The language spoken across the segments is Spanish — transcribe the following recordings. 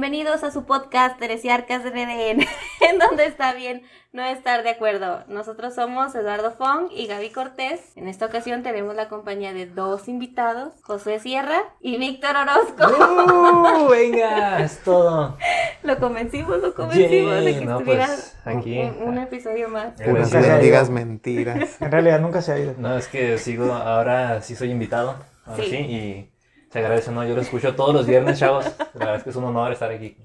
Bienvenidos a su podcast Teresiarcas RDN, en donde está bien no estar de acuerdo. Nosotros somos Eduardo Fong y Gaby Cortés. En esta ocasión tenemos la compañía de dos invitados, José Sierra y Víctor Orozco. ¡Uh! venga, es todo. lo convencimos, lo convencimos de Yay, que no, estuviera pues, aquí. un, un episodio más. Puras Gracias. mendigas mentiras. En realidad nunca se ha ido. No, es que sigo, ahora sí soy invitado. Ahora Sí. sí. y se agradece, ¿no? Yo lo escucho todos los viernes, chavos. La verdad es que es un honor estar aquí.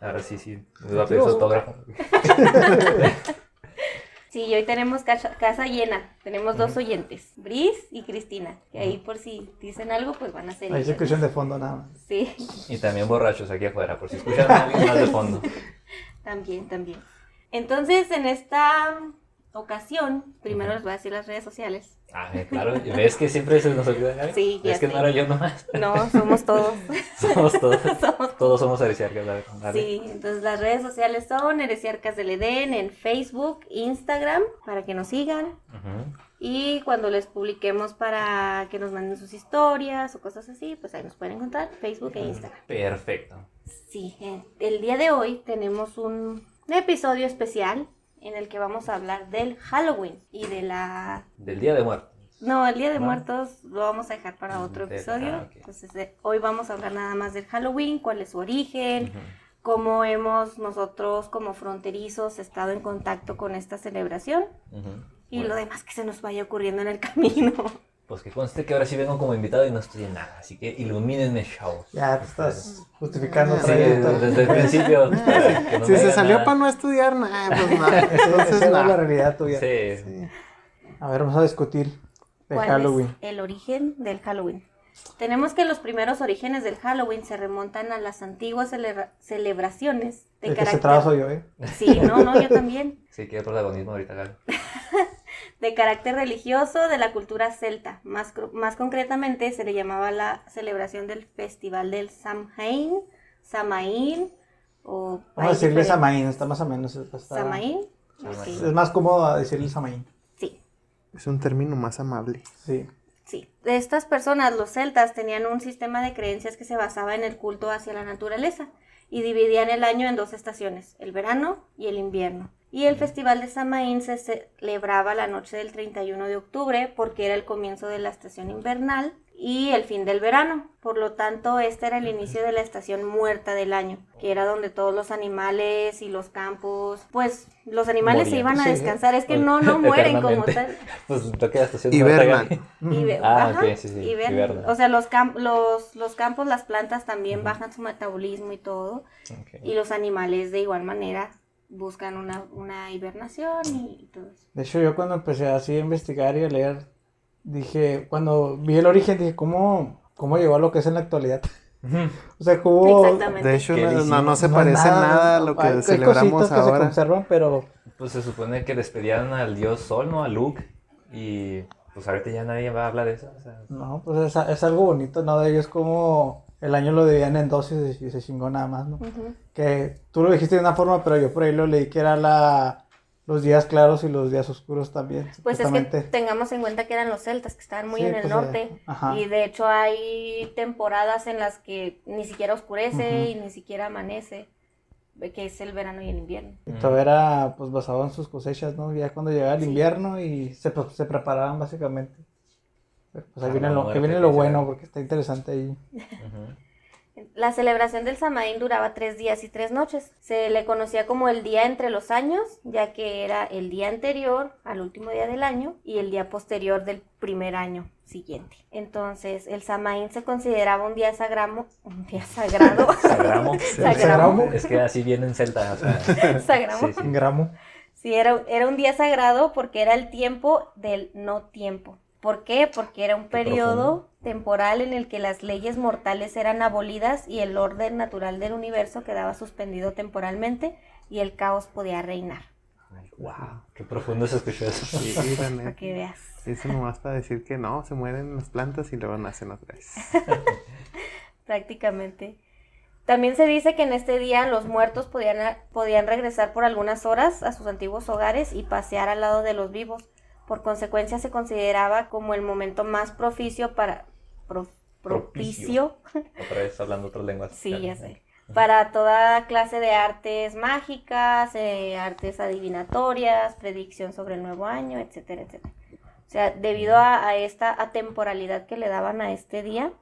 Ahora sí, sí. Les voy a pedir su autógrafo. Sí, y hoy tenemos casa, casa llena. Tenemos dos oyentes, Bris y Cristina. Que ahí por si dicen algo, pues van a ser Ahí se escuchan de fondo nada más. Sí, Y también borrachos aquí afuera, por si escuchan a alguien más de fondo. también, también. Entonces, en esta ocasión, primero les voy a decir las redes sociales. Ah, eh, claro. ¿Ves que siempre se nos olvida, Gaby? Sí, ya Es que no era yo nomás. No, somos todos. Somos todos. somos Todos somos heresiarcas. Sí, entonces las redes sociales son Heresiarcas del Edén en Facebook, Instagram, para que nos sigan. Y cuando les publiquemos para que nos manden sus historias o cosas así, pues ahí nos pueden encontrar, Facebook e Instagram. Perfecto. Sí, eh, el día de hoy tenemos un episodio especial en el que vamos a hablar del Halloween y de la... Del Día de Muertos. No, el Día de ¿No? Muertos lo vamos a dejar para otro Del- episodio. ah. Entonces, eh, hoy vamos a hablar nada más del Halloween, cuál es su origen, cómo hemos nosotros como fronterizos estado en contacto con esta celebración y Bueno, lo demás que se nos vaya ocurriendo en el camino. Pues que conste que ahora sí vengo como invitado y no en nada, así que ilumínenme, chavos. Ya te estás justificando Sí, desde el principio. que no Si se salió nada. para no estudiar, nada, pues no. Esa Entonces, es la realidad tuya. Sí. Sí. A ver, vamos a discutir de ¿Cuál Halloween. es el origen del Halloween? Tenemos que los primeros orígenes del Halloween se remontan a las antiguas celebra- celebraciones de El que se carácter... soy yo, ¿eh? Sí, no, no, yo también. Sí, quiero protagonismo ahorita, Gaby. de carácter religioso de la cultura celta. Más, más concretamente se le llamaba la celebración del festival del Samhain, Samaín o... Vamos a decirle Samaín, está más o menos. está- Samaín. Es más cómodo decirle Samaín. Sí, Es un término más amable. Sí. sí. De estas personas, los celtas, tenían un sistema de creencias que se basaba en el culto hacia la naturaleza y dividían el año en dos estaciones, el verano y el invierno. Y el festival de Samaín se celebraba la noche del 31 de octubre porque era el comienzo de la estación invernal y el fin del verano. Por lo tanto, este era el inicio de la estación muerta del año, que era donde todos los animales y los campos, pues los animales se iban a Sí. descansar. Es que no, no mueren como tal. Pues toca Hibernan. Y ve- Ah, ajá, ok, sí, sí, hibernan. o sea, los, cam- los, los campos, las plantas también bajan su metabolismo y todo. Y los animales de igual manera buscan una, una hibernación y todo eso. De hecho, yo cuando empecé así a investigar y a leer, dije, cuando vi el origen, dije, ¿cómo, cómo llegó a lo que es en la actualidad? o sea, cómo... Exactamente. De hecho, ¿Qué no, no, no se No, parece nada a lo que hay- hay celebramos cositas que se ahora. conservan, pero Pues se supone que les pedían al dios Sol, ¿no? A Luke. Y pues ahorita ya nadie va a hablar de eso. O sea, no, pues es, es algo bonito, ¿no? De ellos como el año lo dividían en dos y se, y se chingó nada más, ¿no? Ujú. Que tú lo dijiste de una forma, pero yo por ahí lo leí que era la los días claros y los días oscuros también. Pues es que tengamos en cuenta que eran los celtas, que estaban muy Sí, en el pues, norte. eh. Y de hecho hay temporadas en las que ni siquiera oscurece y ni siquiera amanece, que es el verano y el invierno. Y todo era pues basado en sus cosechas, ¿no? Ya cuando llegaba el Sí. invierno y se, pre- se preparaban básicamente. Pues ahí viene lo, que muerte, viene lo bueno porque está interesante ahí. ujú. La celebración del Samaín duraba tres días y tres noches. Se le conocía como el día entre los años, ya que era el día anterior al último día del año y el día posterior del primer año siguiente. Entonces, el Samaín se consideraba un día sagramo, un día sagrado, Sagramo. Sagramo. Es que así viene en celta. O sea, sagramo. sí, sí. Gramo. Sí, era, era un día sagrado porque era el tiempo del no tiempo. ¿Por qué? Porque era un Qué periodo temporal en el que las leyes mortales eran abolidas y el orden natural del universo quedaba suspendido temporalmente y el caos podía reinar. Ay, Wow, qué profundo se escuchó eso. Sí, Para que veas. Eso nomás para decir que no, se mueren las plantas y luego nacen otra vez. prácticamente. También se dice que en este día los muertos podían, podían regresar por algunas horas a sus antiguos hogares y pasear al lado de los vivos. Por consecuencia se consideraba como el momento más propicio para... pro- propicio, Otra vez hablando otras lenguas. sí, ya sé, para toda clase de artes mágicas, eh, artes adivinatorias, predicción sobre el nuevo año, etcétera, etcétera. O sea, debido a, a esta atemporalidad que le daban a este día,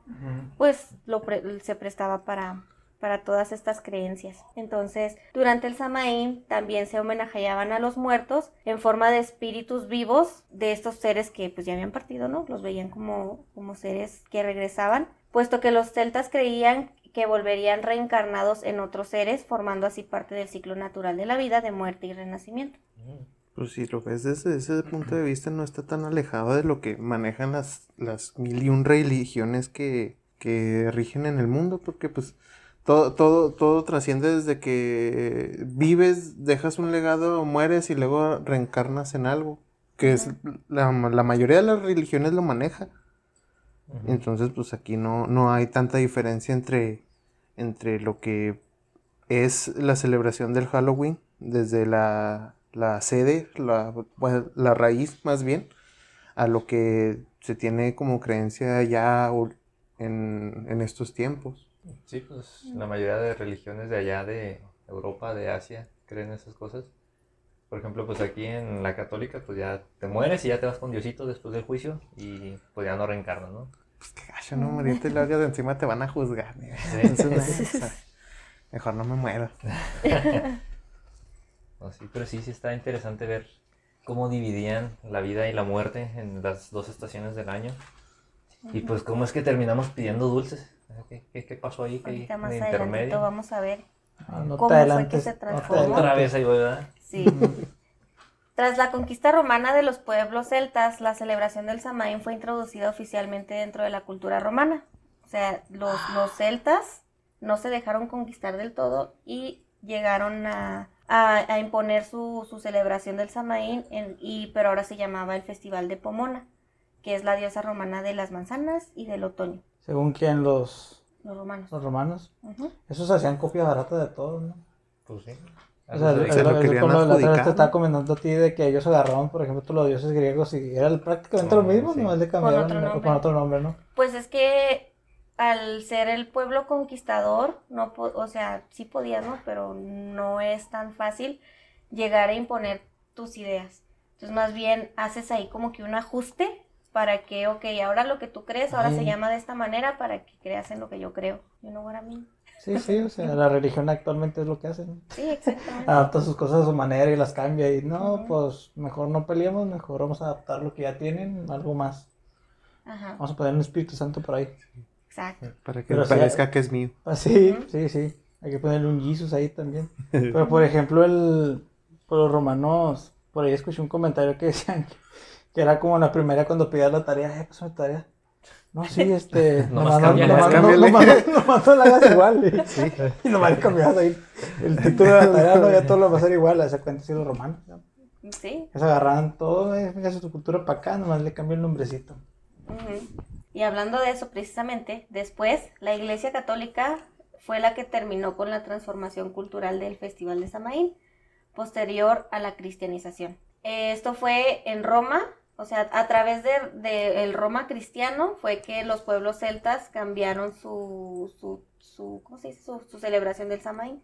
pues lo pre- se prestaba para, para todas estas creencias. Entonces, durante el Samaín también se homenajeaban a los muertos en forma de espíritus vivos de estos seres que pues ya habían partido, ¿no? Los veían como, como seres que regresaban, puesto que los celtas creían que volverían reencarnados en otros seres, formando así parte del ciclo natural de la vida, de muerte y renacimiento. Pues si lo ves desde ese punto de vista, no está tan alejado de lo que manejan las, las mil y un religiones que, que rigen en el mundo, porque pues todo, todo, todo trasciende desde que vives, dejas un legado, mueres y luego reencarnas en algo, que es la, la mayoría de las religiones lo maneja. Entonces, pues aquí no, no hay tanta diferencia entre, entre lo que es la celebración del Halloween, desde la, la sede, la, bueno, la raíz más bien, a lo que se tiene como creencia ya en, en estos tiempos. Sí, pues la mayoría de religiones de allá de Europa, de Asia, creen esas cosas. Por ejemplo, pues aquí en la católica, pues ya te mueres y ya te vas con Diosito después del juicio y pues ya no reencarnas, ¿no? Pues qué gacho, no morirte y luego de encima te van a juzgar. ¿no? Sí. Entonces, no, o sea, mejor no me muero. No, sí, pero sí, sí está interesante ver cómo dividían la vida y la muerte en las dos estaciones del año. Y pues cómo es que terminamos pidiendo dulces. ¿Qué, qué, qué pasó ahí? ¿Qué, Ahorita más de adelantito intermedio? vamos a ver. Ah, no ¿Cómo fue que se no transformó? Otra vez ahí ¿verdad? Sí. Tras la conquista romana de los pueblos celtas, la celebración del Samaín fue introducida oficialmente dentro de la cultura romana. O sea, los, los celtas no se dejaron conquistar del todo y llegaron a, a- a imponer su, su celebración del Samaín, en- y, pero ahora se llamaba el Festival de Pomona, que es la diosa romana de las manzanas y del otoño, Según quien los, los romanos. los romanos. Esos hacían copia barata de todo, ¿no? Pues sí. O sea, Se lo es querían como la otra vez adjudicar, te estaba comentando a ti de que ellos agarraron, por ejemplo, todos los dioses griegos y era el- prácticamente Oh, lo mismo, sí. nomás le Con cambiaron otro el- nombre. con otro nombre, ¿no? Pues es que al ser el pueblo conquistador, no po- o sea, sí podías, ¿no? Pero no es tan fácil llegar a imponer tus ideas. Entonces, más bien haces ahí como que un ajuste para que, ok, ahora lo que tú crees ahora se llama de esta manera para que creas en lo que yo creo. You know what I mean? Sí, sí, o sea, la religión actualmente es lo que hacen. Sí, exactamente. Adapta sus cosas a su manera y las cambia y no, pues mejor no peleemos, mejor vamos a adaptar lo que ya tienen, algo más. Ajá, Vamos a poner un Espíritu Santo por ahí. exacto. Para que Pero parezca que es mío. Ah, sí, sí, sí. Hay que ponerle un Jesus ahí también. Pero por ejemplo, el, por los romanos, por ahí escuché un comentario que decían que, que era como la primera cuando pedías la tarea, eh, pásame tu tarea. No, sí, este, Nomás nomás no, nomás, la hagas igual. Y, y nomás le cambiabas ahí el título de la tarea, no, ya todo lo va a ser igual, a esa cuenta sí los romanos. ¿no? Sí. Se agarraban todo, eh, fíjate tu cultura para acá, nomás le cambió el nombrecito. Y hablando de eso precisamente, después la Iglesia Católica fue la que terminó con la transformación cultural del Festival de Samaín, posterior a la cristianización. Esto fue en Roma, o sea, a través del de, el Roma cristiano fue que los pueblos celtas cambiaron su, su, su, ¿cómo se dice? su, su celebración del Samaín.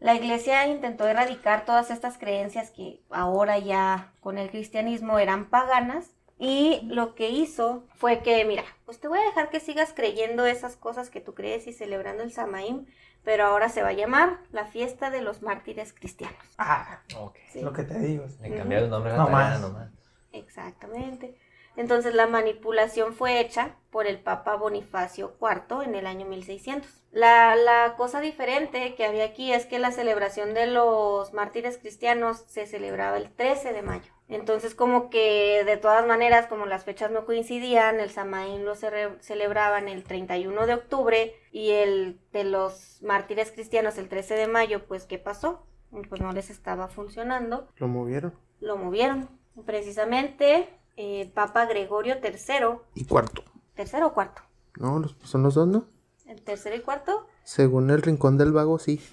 La iglesia intentó erradicar todas estas creencias que ahora ya con el cristianismo eran paganas y lo que hizo fue que, mira, pues te voy a dejar que sigas creyendo esas cosas que tú crees y celebrando el Samaín, pero ahora se va a llamar la fiesta de los mártires cristianos. Ah, Ok. Sí, lo que te digo. Le cambiaron el nombre a la No tarea más. nomás. Exactamente. Entonces la manipulación fue hecha por el Papa Bonifacio IV en el año 1600. La, la cosa diferente que había aquí es que la celebración de los mártires cristianos se celebraba el 13 de mayo. Entonces como que de todas maneras, como las fechas no coincidían, el Samaín lo celebraban el 31 de octubre y el de los mártires cristianos el 13 de mayo, pues ¿qué pasó? Pues no les estaba funcionando Lo movieron. lo movieron. Precisamente eh, Papa Gregorio III, Y cuarto. tercero o cuarto, No, los, son los dos, ¿no? el tercero y cuarto. Según el rincón del vago, sí.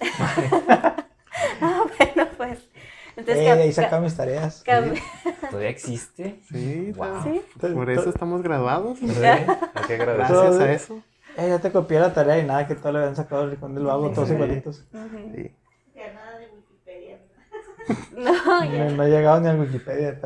Ah, bueno, pues. Entonces, Eh, ahí ca- saca mis tareas. ¿Todavía existe? Sí, Wow. ¿Sí? por eso estamos graduados. Sí. Gracias a eso. Eh, ya te copié la tarea y nada, que todo le habían sacado el rincón del vago, todos Sí. igualitos. Sí. Ya nada de Wikipedia. No. No, no he llegado ni al Wikipedia.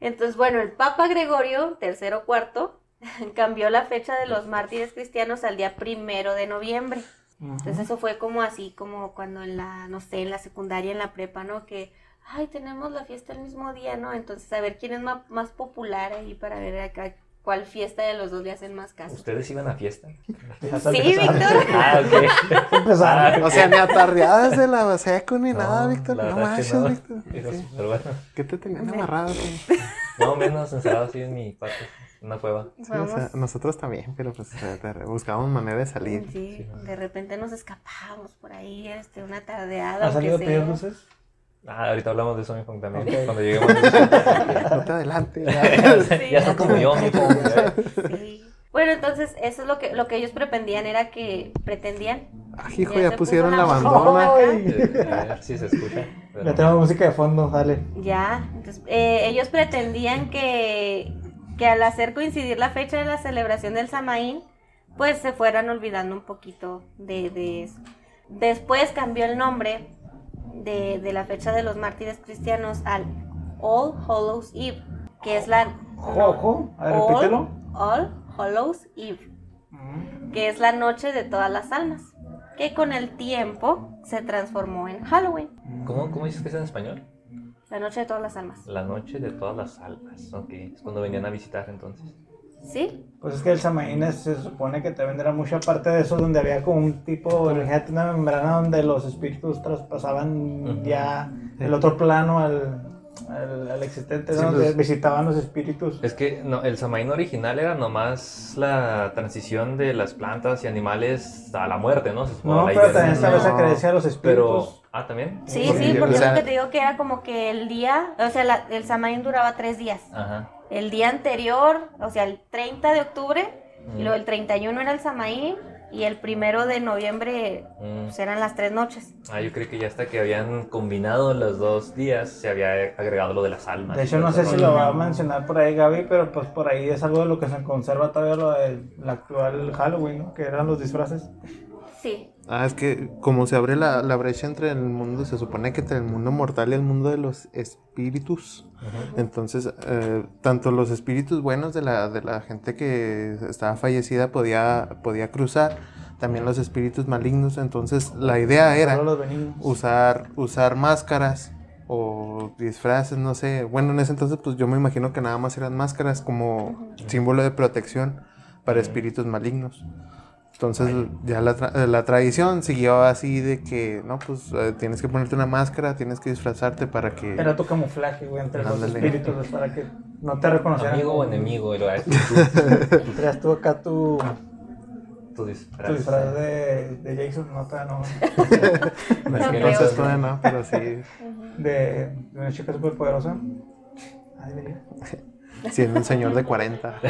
Entonces, bueno, el Papa Gregorio III o cuarto cambió la fecha de los mártires cristianos al día primero de noviembre. Entonces eso fue como así, como cuando en la, no sé, en la secundaria, en la prepa, ¿no? Que, ay, tenemos la fiesta el mismo día, ¿no? Entonces a ver quién es ma- más, popular ahí para ver acá cuál fiesta de los dos le hacen más caso. ¿Ustedes iban a fiesta? Sí. Víctor. Ah, ok. Empezaron. O sea, ni atardeadas de la seco ni nada, No, Víctor. la No manches, no. Víctor. Pero Sí. súper bueno. ¿Qué te tenían amarrado? güey? No, menos encerrado así en mi cuarto, en una cueva. Sí, o sea, nosotros también, pero pues o sea, te- buscábamos manera de salir. Sí, de repente nos escapábamos por ahí, este, una tardeada. ¿Has salido a pedir luces? Ah, ahorita hablamos de eso mi también. Cuando lleguemos. No te adelantes. ya está como yo, mijo. Sí. Bueno, entonces eso es lo que lo que ellos pretendían era que pretendían. Ah, hijo, Ya ya pusieron la bandona. A ver si se escucha. pero- Ya tenemos música de fondo, dale. Ya, entonces, eh, ellos pretendían que, que al hacer coincidir la fecha de la celebración del Samaín, pues se fueran olvidando un poquito de, de eso. Después cambió el nombre de, de la fecha de los mártires cristianos al All Hallows Eve, que es la... Ojo, a ver, All- repítelo. All Hallows Eve, que es la noche de todas las almas, que con el tiempo se transformó en Halloween, ¿Cómo, ¿Cómo dices que es en español? la noche de todas las almas. La noche de todas las almas. Ok, es cuando venían a visitar entonces. ¿Sí? Pues es que el Samaín es- se supone que también era mucha parte de eso, donde había como un tipo, imagínate una membrana donde los espíritus traspasaban ya el otro plano al, al, al existente, ¿no? Sí, donde pues- visitaban los espíritus. Es que no, el Samaín original era nomás la transición de las plantas y animales a la muerte, ¿no? Se supone, No, la pero también estaba esa creencia de los Pero, espíritus. Ah, también. Sí, sí, yo- porque o sea- lo que te digo que era como que el día, o sea, la- el Samaín duraba tres días. Ajá. El día anterior, o sea, el 30 de octubre, y Mm. luego el 31 era el Samaín, y el primero de noviembre Mm. pues, eran las tres noches. Ah, yo creí que ya hasta que habían combinado los dos días se había agregado lo de las almas. De hecho, y no sé si lo va a mencionar por ahí Gaby, pero pues por ahí es algo de lo que se conserva todavía lo del el actual Halloween, ¿no? Que eran los disfraces. Sí, Ah, es que como se abre la, la brecha entre el mundo, se supone que entre el mundo mortal y el mundo de los espíritus. Entonces, eh, tanto los espíritus buenos de la, de la gente que estaba fallecida podía, podía cruzar, también los espíritus malignos. Entonces, la idea era usar, usar máscaras o disfraces, no sé. Bueno, en ese entonces, pues yo me imagino que nada más eran máscaras como símbolo de protección para espíritus malignos. Entonces, ya la, tra- la tradición siguió así de que, no, pues eh, tienes que ponerte una máscara, tienes que disfrazarte para que... Era tu camuflaje, güey, entre los Ándale. espíritus, pues, para que no te reconocieran. Amigo o enemigo, y lo Traías tú acá tu, tu disfraz. tu disfraz de, de Jason, no, todavía no. Es No. Entonces, todavía no, pero sí, De, de una chica súper poderosa. Ah, debería. siendo un señor de 40.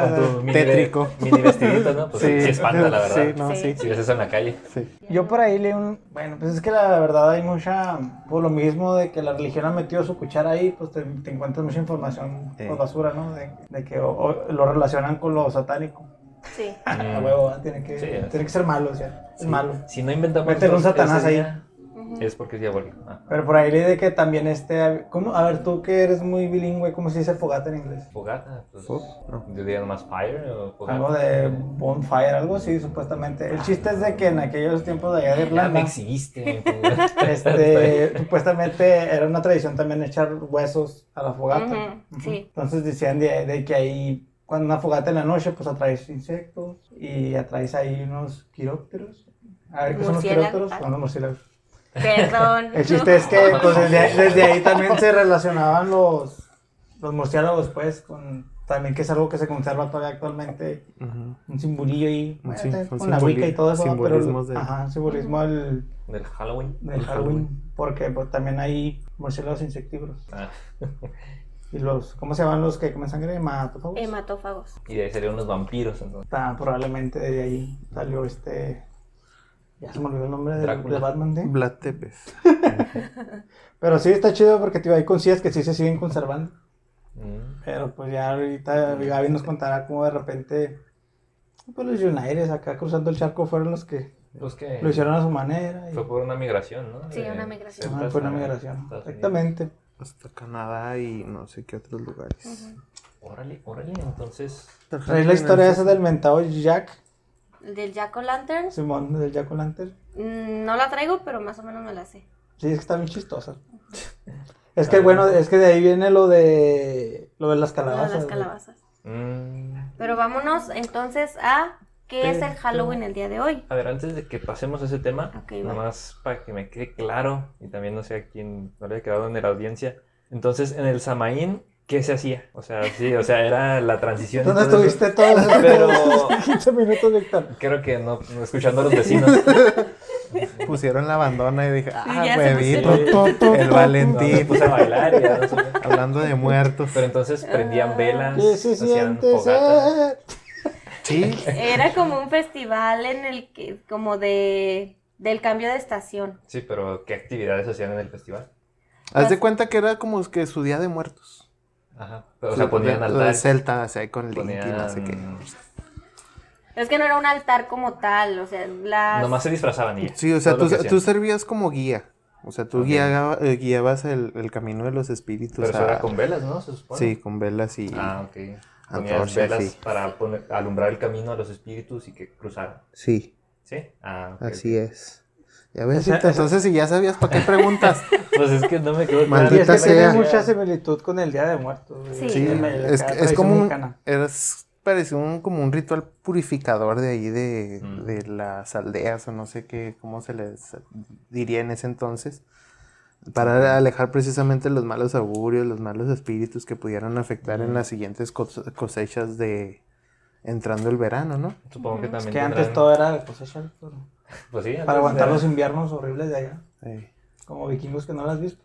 Con tu mini, Tétrico. mini vestidito, ¿no? Pues sí, espanta, la verdad. Sí, no, Sí. sí. Si ves eso en la calle. sí. Yo por ahí leí un... Bueno, pues es que la verdad hay mucha... Por lo mismo de que la religión ha metido su cuchara ahí, pues te, te encuentras mucha información Sí. por basura, ¿no? De, de que o- o lo relacionan con lo satánico. sí. A Mm. huevo, ¿verdad? tiene que, Sí, tiene que ser malo, o sea, es malo. Si no inventamos Métele un Satanás ahí. día. Es porque es diabólico. Ah, Pero por ahí leí de que también este... ¿cómo? A ver, tú que eres muy bilingüe, ¿cómo se dice fogata en inglés? Fogata, pues. No. Yo diría nomás fire o fogata. Algo de bonfire, algo así, supuestamente. El chiste es de que en aquellos tiempos de allá de Ya me Irlanda, exhibiste. este, supuestamente era una tradición también echar huesos a la fogata. Ujú, Ujú. sí. Entonces decían de, de que ahí, cuando una fogata en la noche, pues atraes insectos y atraes ahí unos quirópteros. A ver, ¿qué son los quirópteros? Son los murciélagos. Perdón. El chiste es que pues, desde, desde ahí también se relacionaban los, los murciélagos, pues, con también que es algo que se conserva todavía actualmente, un simbolillo ahí, la Wicca y todo eso, pero de- ajá, simbolismo del, Del Halloween. del Halloween, porque pues, también hay murciélagos insectívoros. Ah, Y los, ¿cómo se llaman los que comen sangre? Hematófagos. Hematófagos. y de ahí serían unos vampiros entonces. Está, probablemente de ahí salió este. Ya se me olvidó el nombre de, de Batman, ¿sí? Vlad Tepes. Pero sí está chido porque tío, hay cosillas que sí se siguen conservando. Mm. Pero pues ya ahorita Gaby nos contará cómo de repente Pues los United acá cruzando el charco fueron los que Pues que lo hicieron a su manera. y- fue por una migración, ¿no? Sí, De una migración. Fue una migración. Exactamente. Hasta Canadá y no sé qué otros lugares. Órale, órale, entonces. Es la historia esa del mentado Jack, Del Jack o' Lantern, Simón, del Jack O'Lantern. mm, no la traigo, pero más o menos me la sé. Sí, es que está bien chistosa. Es que bueno, es que de ahí viene lo de lo de las Lo de calabazas. las calabazas. mm, Pero vámonos entonces a qué es el Halloween el día de hoy. A ver, antes de que pasemos a ese tema, Ok, va. nomás para que me quede claro, y también no sé a quién no le haya quedado en la audiencia. Entonces, en el Samaín, ¿qué se hacía? O sea, sí, o sea, era la transición. ¿Dónde estuviste todos Pero- 15 minutos, Víctor? Creo que no, escuchando a los vecinos. Pusieron la bandona y dije, ah, huevito, el Valentín, puse a bailar y ya no sé. hablando de muertos. Pero entonces prendían velas, ¿Qué se hacían siente fogata. ser? Sí, Era como un festival en el que, como de, del cambio de estación. Sí, pero ¿qué actividades hacían en el festival? haz de cuenta que era como que su día de muertos. Ajá. Pero, o sea, ponían Lo de altares. Celta, o sea, con Link y Ponían... no sé qué. Es que no era un altar como tal, o sea, las... Nomás se disfrazaban y. Sí, o sea, tú, tú servías como guía. O sea, tú guiaba- eh, guiabas el, el camino de los espíritus. Pero eso era con velas, ¿no? Se supone. Sí, con velas y... Ah, ok. Ponías Antorchas, velas sí. para poner- alumbrar el camino a los espíritus y que cruzaran. Sí, ¿Sí? Ah, así es. Ya ves, Esa- entonces si ya sabías, ¿para qué preguntas? Pues es que no me quedó claro. Maldita es que tiene sea. mucha similitud con el Día de Muertos. Sí. Es, es como un, es, pareció un, como un ritual purificador de ahí de, Mm. de las aldeas o no sé qué, cómo se les diría en ese entonces, para alejar precisamente los malos augurios, los malos espíritus que pudieran afectar en Mm. las siguientes cos- cosechas de entrando el verano, ¿no? Supongo que Es también que antes todo era cosecha, pero- Pues sí, para aguantar era- los inviernos horribles de allá. Ey. Como vikingos que no las has visto.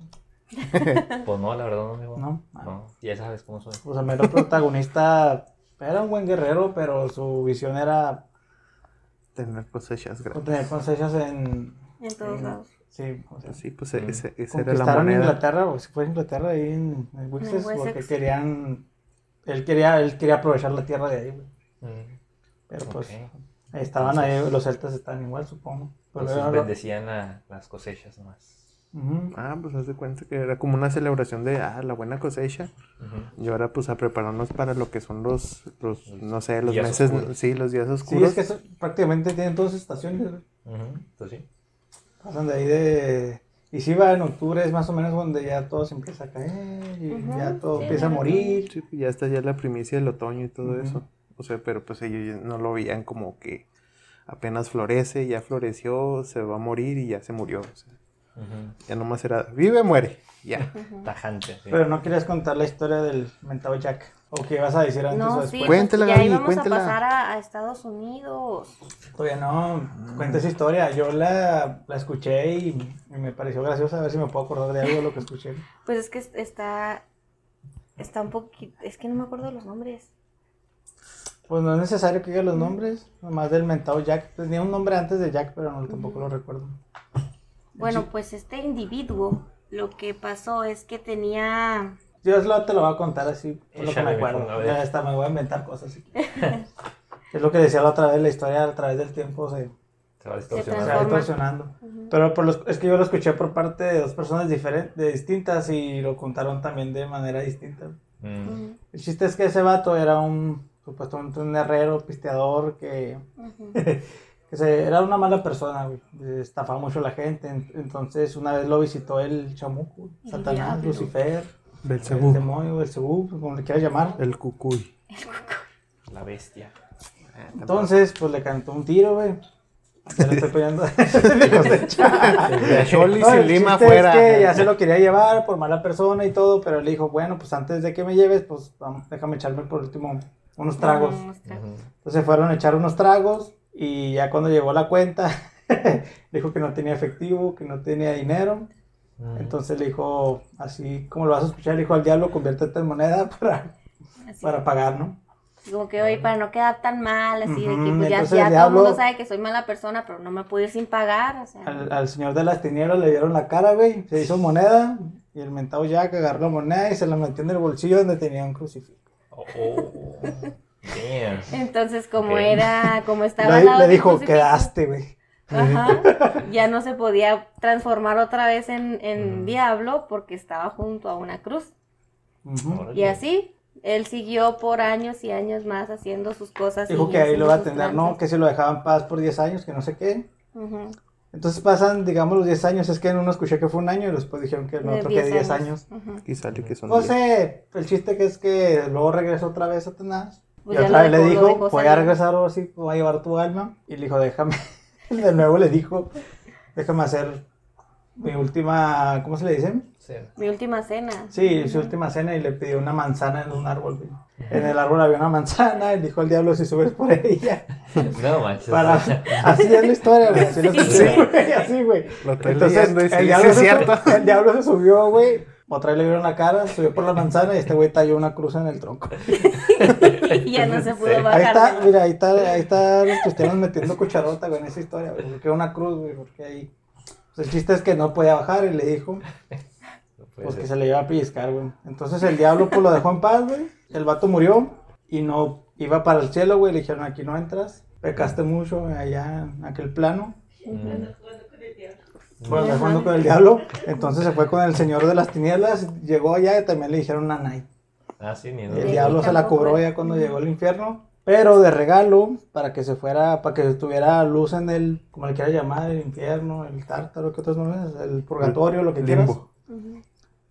Pues no, la verdad no, amigo. No. No, ya sabes cómo son. Pues al menos el protagonista era un buen guerrero, pero su visión era Tener cosechas grandes. tener cosechas en... En todos en- lados. Sí, o sea, Sí, pues Mm. ese, esa era la conquistaron moneda. Inglaterra, o si fue Inglaterra ahí en, en Wessex. porque querían... Él quería, él quería aprovechar la tierra de ahí, güey. Mm, Pero pues estaban ahí, los celtas estaban igual, supongo. Pero Entonces era- bendecían a las cosechas nomás. Ah, pues haz de cuenta que era como una celebración de ah, la buena cosecha. Y ahora pues a prepararnos para lo que son los, los no sé, los Días meses, oscuros. sí, los días Sí, oscuros. es que eso- prácticamente tienen dos estaciones, Pues sí. Pasan de ahí de... Y si va en octubre es más o menos donde ya todo se empieza a caer y ya todo sí, empieza a ya morir. Sí, pues, ya está ya la primicia del otoño y todo eso. O sea, pero pues ellos no lo veían como que apenas florece, ya floreció, se va a morir y ya se murió. o sea, Ujú. ya nomás era, vive, muere, ya. Tajante. sí. Pero no querías contar la historia del mentado Jack. ¿O qué ibas a decir antes o No, después? sí, pues, Cuéntela, Gaby, íbamos cuéntela. a pasar a, a Estados Unidos. Todavía no, cuenta esa historia. Yo la, la escuché y, y me pareció graciosa. A ver si me puedo acordar de algo de lo que escuché. Pues es que es- está, está un poquito, es que no me acuerdo los nombres. Pues no es necesario que diga los nombres, nomás del mentado Jack. Tenía un nombre antes de Jack, pero no, tampoco lo recuerdo. Bueno, pues este individuo, lo que pasó es que tenía, Yo lo- te lo voy a contar así, por lo que me acuerdo. Ya hasta me voy a inventar cosas. así. es lo que decía la otra vez, la historia a través del tiempo se, Se va se distorsionando. va. Pero por los, es que yo lo escuché por parte de dos personas diferentes, distintas y lo contaron también de manera distinta. Mm, El chiste es que ese vato era un, supuestamente un herrero, pisteador, que, que se- era una mala persona, güey. Estafaba mucho a la gente. En- Entonces, una vez lo visitó el chamuco, El Satanás, diablo. Lucifer, el demonio, el Cebú, como le quieras llamar. el cucuy. La bestia. Entonces, pues le cantó un tiro, güey. Ya le estoy. Hijos de No, el lima. Es que ya se lo quería llevar por mala persona y todo, pero le dijo, bueno, pues antes de que me lleves, pues vamos, déjame echarme por último unos tragos. Unos tragos. Entonces fueron a echar unos tragos y ya cuando llegó la cuenta, dijo que no tenía efectivo, que no tenía dinero. Entonces le dijo, así como lo vas a escuchar, le dijo al diablo, conviértete en moneda para, Así. para pagar, ¿no? Como que hoy para no quedar tan mal, así de que pues ya, entonces ya el todo el mundo diablo- sabe que soy mala persona, pero no me puedo ir sin pagar, o sea. Al, al señor de las tinieblas le dieron la cara, güey, se hizo moneda y el mentado Jack agarró la moneda y se la metió en el bolsillo donde tenía un crucifijo. Oh, oh. Damn. Entonces, como Ok. era, como estaba Le, le dijo, quedaste, güey. Ajá, ya no se podía transformar otra vez en, en Ujú. diablo porque estaba junto a una cruz. Y así, él siguió por años y años más haciendo sus cosas. Dijo que ahí lo va a atender, ¿no? Que si lo dejaban en paz por 10 años, que no sé qué. Ujú. Entonces pasan, digamos, los 10 años. Es que en uno escuché que fue un año y después dijeron que en otro que 10 años. Y sale que son No sé, el chiste que es que luego regresó otra vez Satanás. Pues y ya otra vez le dijo, voy a regresar ahora sí, voy a llevar tu alma. Y le dijo, déjame. de nuevo le dijo, déjame hacer mi última, ¿cómo se le dice? Sí. Mi última cena. Sí, su última cena y le pidió una manzana en un árbol. En el árbol había una manzana y dijo al diablo si subes por ella. No manches. Para... Así es la historia, güey. Así, lo Sí. así, güey. Entonces, leyendo el, diablo es se cierto. el diablo se subió, güey. Otra vez le vieron la cara, subió por la manzana y este güey talló una cruz en el tronco. y ya no se pudo Sí. bajar. Ahí está, mira, ahí está, ahí está los cristianos metiendo cucharota, güey, en esa historia, güey. Porque una cruz, güey, porque ahí. Pues el chiste es que no podía bajar y le dijo, No pues que se le iba a pellizcar, güey. Entonces el diablo, pues lo dejó en paz, güey. El vato murió y no iba para el cielo, güey. Le dijeron, aquí no entras. Pecaste mucho allá en aquel plano. Mm. Ajá. jugando con el diablo. Entonces se fue con el señor de las tinieblas. Llegó allá y también le dijeron Nanay. Ah, sí, ni el Sí, diablo se la cobró ya cuando llegó al infierno. Pero de regalo, para que se fuera, para que tuviera luz en el, como le quieras llamar, el infierno, el tártaro, ¿qué otros nombres? El purgatorio, lo que quieras. Limbo.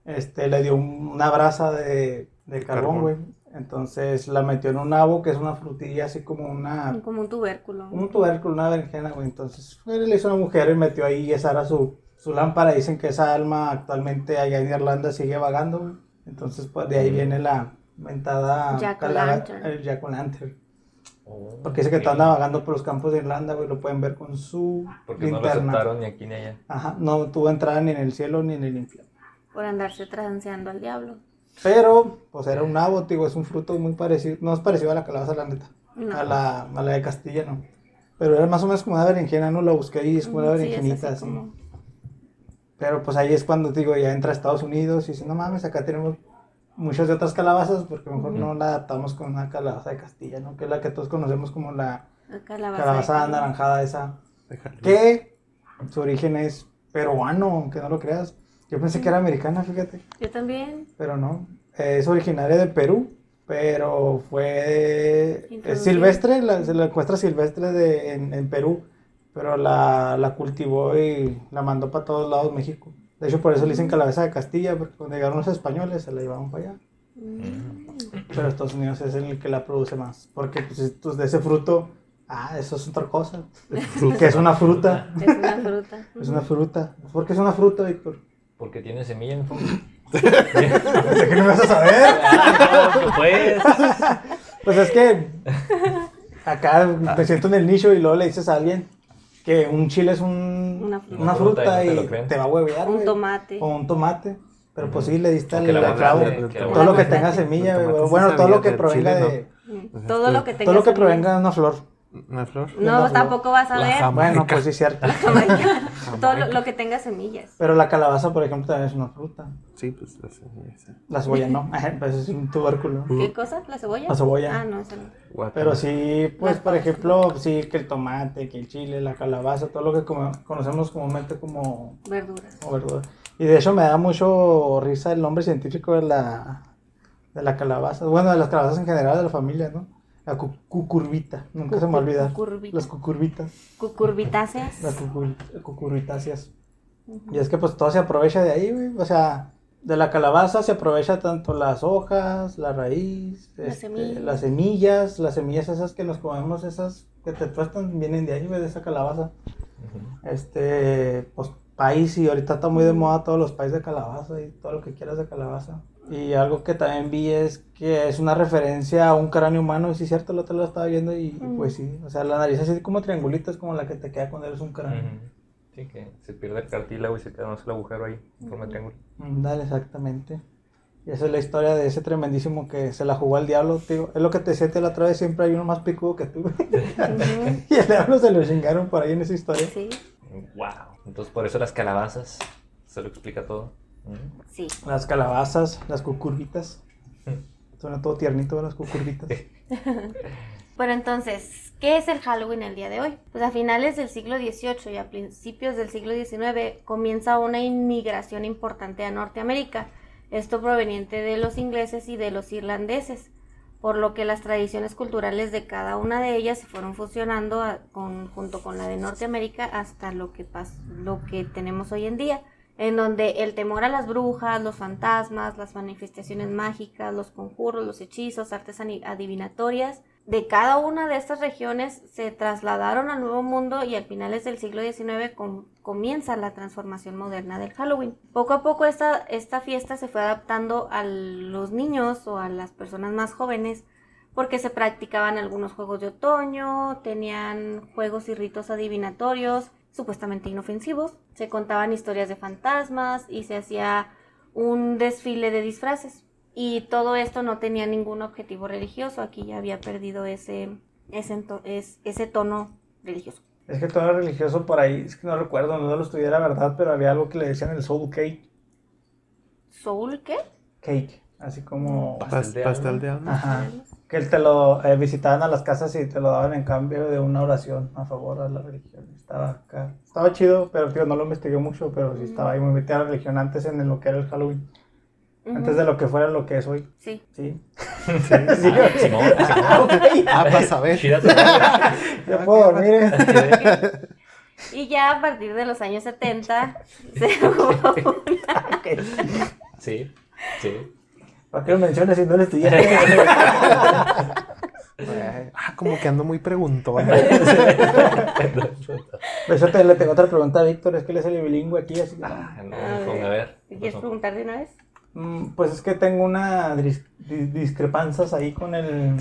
Este, le dio un- una brasa de, de carbón, güey. Entonces la metió en un nabo, que es una frutilla así como una, Como un tubérculo. un tubérculo, una berenjena, güey. Entonces fue, le hizo una mujer y metió ahí y esa era su, su lámpara. Dicen que esa alma actualmente allá en Irlanda sigue vagando, güey. Entonces pues de ahí viene la mentada Jack-o'-lantern. el Jack o' Lantern. Oh, Porque dice que está anda vagando por los campos de Irlanda, güey. Lo pueden ver con su Porque no lo aceptaron ni aquí ni allá. Ajá, no tuvo entrada ni en el cielo ni en el infierno. Por andarse transeando al diablo. Pero, pues era un nabo, digo, es un fruto muy parecido, no es parecido a la calabaza, la neta. No. A, la, a la de Castilla, no. Pero era más o menos como una berenjena, no la busqué y es como una sí, berenjenita, así Pero pues ahí es cuando, digo, ya entra a Estados Unidos y dice, no mames, acá tenemos muchas de otras calabazas, porque mejor Ujú. no la adaptamos con una calabaza de Castilla, ¿no? Que es la que todos conocemos como la la Calabaza. anaranjada esa. Déjalo. Que su origen es peruano, aunque no lo creas. Yo pensé que era americana, fíjate. Yo también. pero no. Es originaria de Perú, pero fue es silvestre, la- se la encuentra silvestre de, en, en Perú, pero la, la cultivó y la mandó para todos lados México. De hecho, por eso le dicen calabaza de Castilla, porque cuando llegaron los españoles se la llevaban para allá. Mm. Pero Estados Unidos es el que la produce más, porque pues, de ese fruto, ah, eso es otra cosa, que es una fruta, Es una fruta. es una fruta. ¿Por qué es una fruta, Víctor? Porque tiene semilla en el fondo. Pensé que no me vas a saber. pues. Pues es que acá me siento en el nicho y luego le dices a alguien que un chile es un, Una fruta. una fruta y no te y te va a huevear. Un tomate. O un tomate. Pero pues sí, le diste el clavo. Todo lo que tenga semilla, Bueno, todo lo que provenga de. Todo lo que tenga. Todo lo que provenga de una flor. Una flor. No, Una tampoco vas a La ver. jamaica. Bueno, pues sí, cierto. Todo lo, lo que tenga semillas. Pero la calabaza, por ejemplo, también es una fruta. Sí, pues la esa. La cebolla no. Pues es un tubérculo. ¿Qué cosa? ¿La cebolla? La cebolla. Ah, no, esa no. Pero sí, pues por ejemplo, sí, que el tomate, que el chile, la calabaza, todo lo que conocemos comúnmente como Verduras. como verdura. Y de hecho me da mucho risa el nombre científico de la, de la calabaza. Bueno, de las calabazas en general, de la familia, ¿no? La cu- cucurvita, nunca se me va a olvidar. Cucurvita. Las cucurvitas, Cucurbitáceas. las cucur- cucurbitáceas. Y es que pues todo se aprovecha de ahí, güey. O sea, de la calabaza se aprovecha tanto las hojas, la raíz, Las este, semillas. las semillas, las semillas esas que nos comemos, esas que te tuestan, vienen de ahí, güey, de esa calabaza. Este, pues país y ahorita está muy de moda todos los países de calabaza y todo lo que quieras de calabaza. Y algo que también vi es que es una referencia a un cráneo humano, y sí es cierto, el otro lo estaba viendo y, y Mm. pues sí, o sea, la nariz así como triangulita es como la que te queda cuando eres un cráneo. Sí, que se pierde el cartílago y se queda más el agujero ahí, en forma de triángulo. Mm, Dale, exactamente. Y esa es la historia de ese tremendísimo que se la jugó al diablo, tío. Es lo que te siente la otra vez, siempre hay uno más picudo que tú. Y el diablo se lo chingaron por ahí en esa historia. Sí, Wow. Entonces por eso las calabazas se lo explica todo. Sí. Las calabazas, las cucurbitas. Suena todo tiernito las cucurbitas. Pero entonces, ¿qué es el Halloween el día de hoy? Pues a finales del siglo XVIII y a principios del siglo XIX comienza una inmigración importante a Norteamérica, esto proveniente de los ingleses y de los irlandeses, por lo que las tradiciones culturales de cada una de ellas se fueron fusionando con- junto con la de Norteamérica hasta lo que, pas- lo que tenemos hoy en día en donde el temor a las brujas, los fantasmas, las manifestaciones mágicas, los conjuros, los hechizos, artes adivinatorias de cada una de estas regiones se trasladaron al Nuevo Mundo y a finales del siglo XIX com- comienza la transformación moderna del Halloween. Poco a poco esta fiesta se fue adaptando a los niños o a las personas más jóvenes porque se practicaban algunos juegos de otoño, tenían juegos y ritos adivinatorios, supuestamente inofensivos, se contaban historias de fantasmas y se hacía un desfile de disfraces. Y todo esto no tenía ningún objetivo religioso, aquí ya había perdido ese, ese, ese tono religioso. Es que todo era religioso por ahí, es que no recuerdo, no lo estudié la verdad, pero había algo que le decían el soul cake. ¿Soul qué? Cake, así como... Pastel de pastel alma. de alma. Ajá. Que él te lo eh, visitaban a las casas y te lo daban en cambio de una oración a favor de la religión. Estaba acá. Estaba chido, pero tío, no lo investigué mucho, pero sí estaba ahí muy metida la religión antes en lo que era el Halloween. Antes de lo que fuera lo que es hoy. Sí. Sí. Simón, Simón. Ah, para saber. Chida tu madre. Ya puedo dormir. eh. Y ya a partir de los años 70 se hubo Sí, sí. ¿Para qué lo mencionas si no lo estudié? Ah, como que ando muy preguntón. Eso te, le tengo otra pregunta a Víctor, es que él es el bilingüe aquí, así que... Ah, no, A ponga ver, a ver. ¿Quieres preguntar de una vez? Mm, Pues es que tengo una dis- discrepancias ahí con el...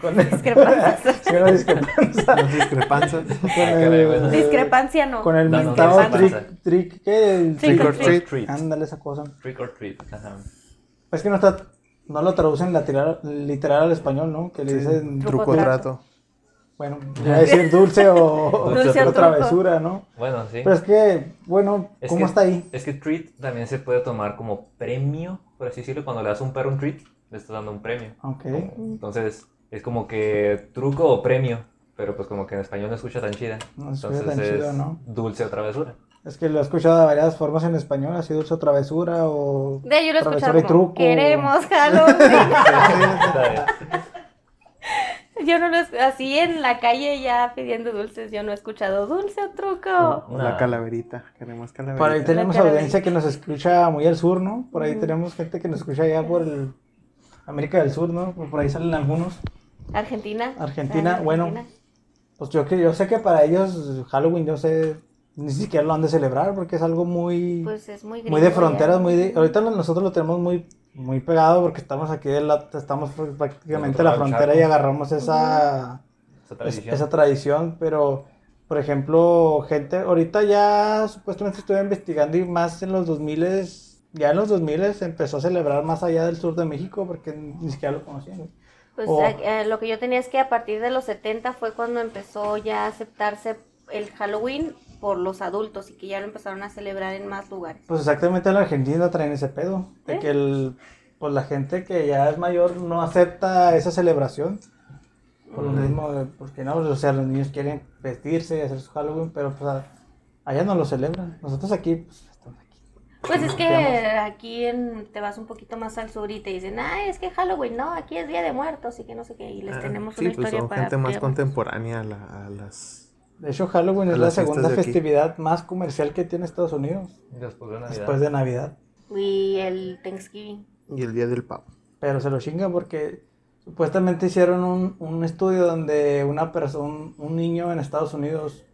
Con el Discrepancias. sí, una discrepancia. Discrepancias. Con el, Discrepancia no. con el No, trick, trick, ¿qué? El Trick or treat. treat. Ándale esa cosa. Trick or treat. Ajá. Es que no está, no lo traducen literal, literal al español, ¿no? Que le dicen, Truco Truco trato. Bueno, iba a decir dulce o, Dulce o travesura, ¿no? Bueno, sí. Pero es que, bueno, Es ¿cómo que- está ahí? Es que treat también se puede tomar como premio, por así decirlo. Cuando le das a un perro un treat, le estás dando un premio. Ok. Entonces, es como que truco o premio, pero pues como que en español no escucha tan chida. No escucha Entonces tan es chido, ¿no? dulce o travesura. Es que lo he escuchado de varias formas en español, así dulce o travesura o... De yo lo he escuchado como, truco. queremos Halloween. Yo no lo he- así en la calle ya pidiendo dulces, yo no he escuchado dulce o truco. Nah. calaverita. Queremos Por ahí calaverita. tenemos audiencia que nos escucha muy al sur, ¿no? Por ahí tenemos gente que nos escucha allá por el América del Sur, ¿no? Por ahí salen algunos. Argentina. Argentina, Ah, bueno. Pues yo que yo sé que para ellos Halloween, yo sé, ni siquiera lo han de celebrar porque es algo muy Pues es muy muy de gringo fronteras, ya. muy de, ahorita nosotros lo tenemos muy muy pegado porque estamos aquí de la, estamos prácticamente en la frontera y agarramos esa Esa es- tradición. esa tradición, pero por ejemplo, gente, ahorita ya supuestamente estuve investigando y más en los 2000 ya en los 2000 se empezó a celebrar más allá del sur de México porque ni siquiera lo conocían. Pues O- eh, eh, lo que yo tenía es que a partir de los 70 fue cuando empezó ya a aceptarse el Halloween por los adultos y que ya lo empezaron a celebrar en más lugares. Pues exactamente en la Argentina traen ese pedo, de ¿Eh? que el, pues la gente que ya es mayor no acepta esa celebración. Por lo mismo, de- porque no, o sea, los niños quieren vestirse y hacer su Halloween, pero pues a- allá no lo celebran. Nosotros aquí, pues estamos aquí. Pues es que Digamos. aquí en, te vas un poquito más al sur y te dicen, ah, es que Halloween, no, aquí es Día de Muertos y que no sé qué, y les Ah, tenemos sí, una pues historia son para... gente más Día de Muertos. contemporánea a, la- a las... De hecho, Halloween A es la segunda festividad más comercial que tiene Estados Unidos Después de Navidad. después de Navidad. Y el Thanksgiving. Y el día del pavo. Pero se lo chingan porque supuestamente hicieron un, un estudio donde una persona, un, niño en Estados Unidos,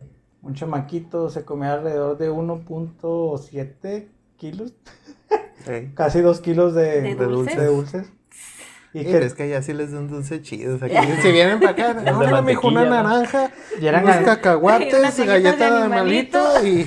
un chamaquito, se comía alrededor de 1.7 kilos, casi 2 kilos de, ¿De de dulces? de dulces. Y Sí, que es que allá sí les dan dulces chidos. Aquí, si vienen para acá, de órale, mijo, una naranja, y eran unos cacahuates, galletas de galleta de animalito y...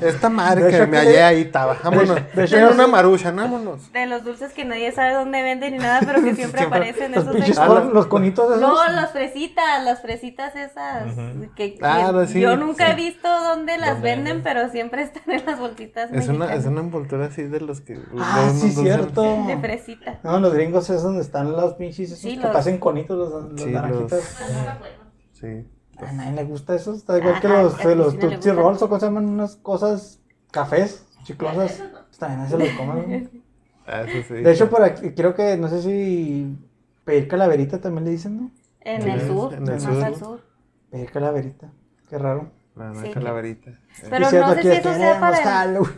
Esta madre que me hallé ahí estaba. Vámonos. de hecho, Era una marucha, vámonos. De los dulces que nadie sabe dónde venden ni nada, pero que siempre Siempre- aparecen Los esos de- con- los conitos esos. No, las fresitas, las fresitas esas. que, que Claro, sí, yo nunca sí. he visto dónde las ¿Dónde venden, venden? pero siempre están en las bolsitas Es una, es una envoltura así de los que. Ah, de sí, cierto. De fresita. No, los gringos es donde están los pinches esos Sí, que los- pasen conitos, los, los Sí, naranjitas. Sí. A nadie le gusta eso. Está igual que Ajá, los, de los Cristina le Tootsie. Rolls o cómo se llaman unas cosas cafés, chiclosas. Pues También se los comen. Ah, eso sí. De hecho, por aquí, creo que, no sé si pedir calaverita también le dicen, ¿no? En el sur, en el más sur. al sur. Pedir calaverita. Qué raro. La una Sí. calaverita. Pero Diciendo no sé si eso sea para Halloween.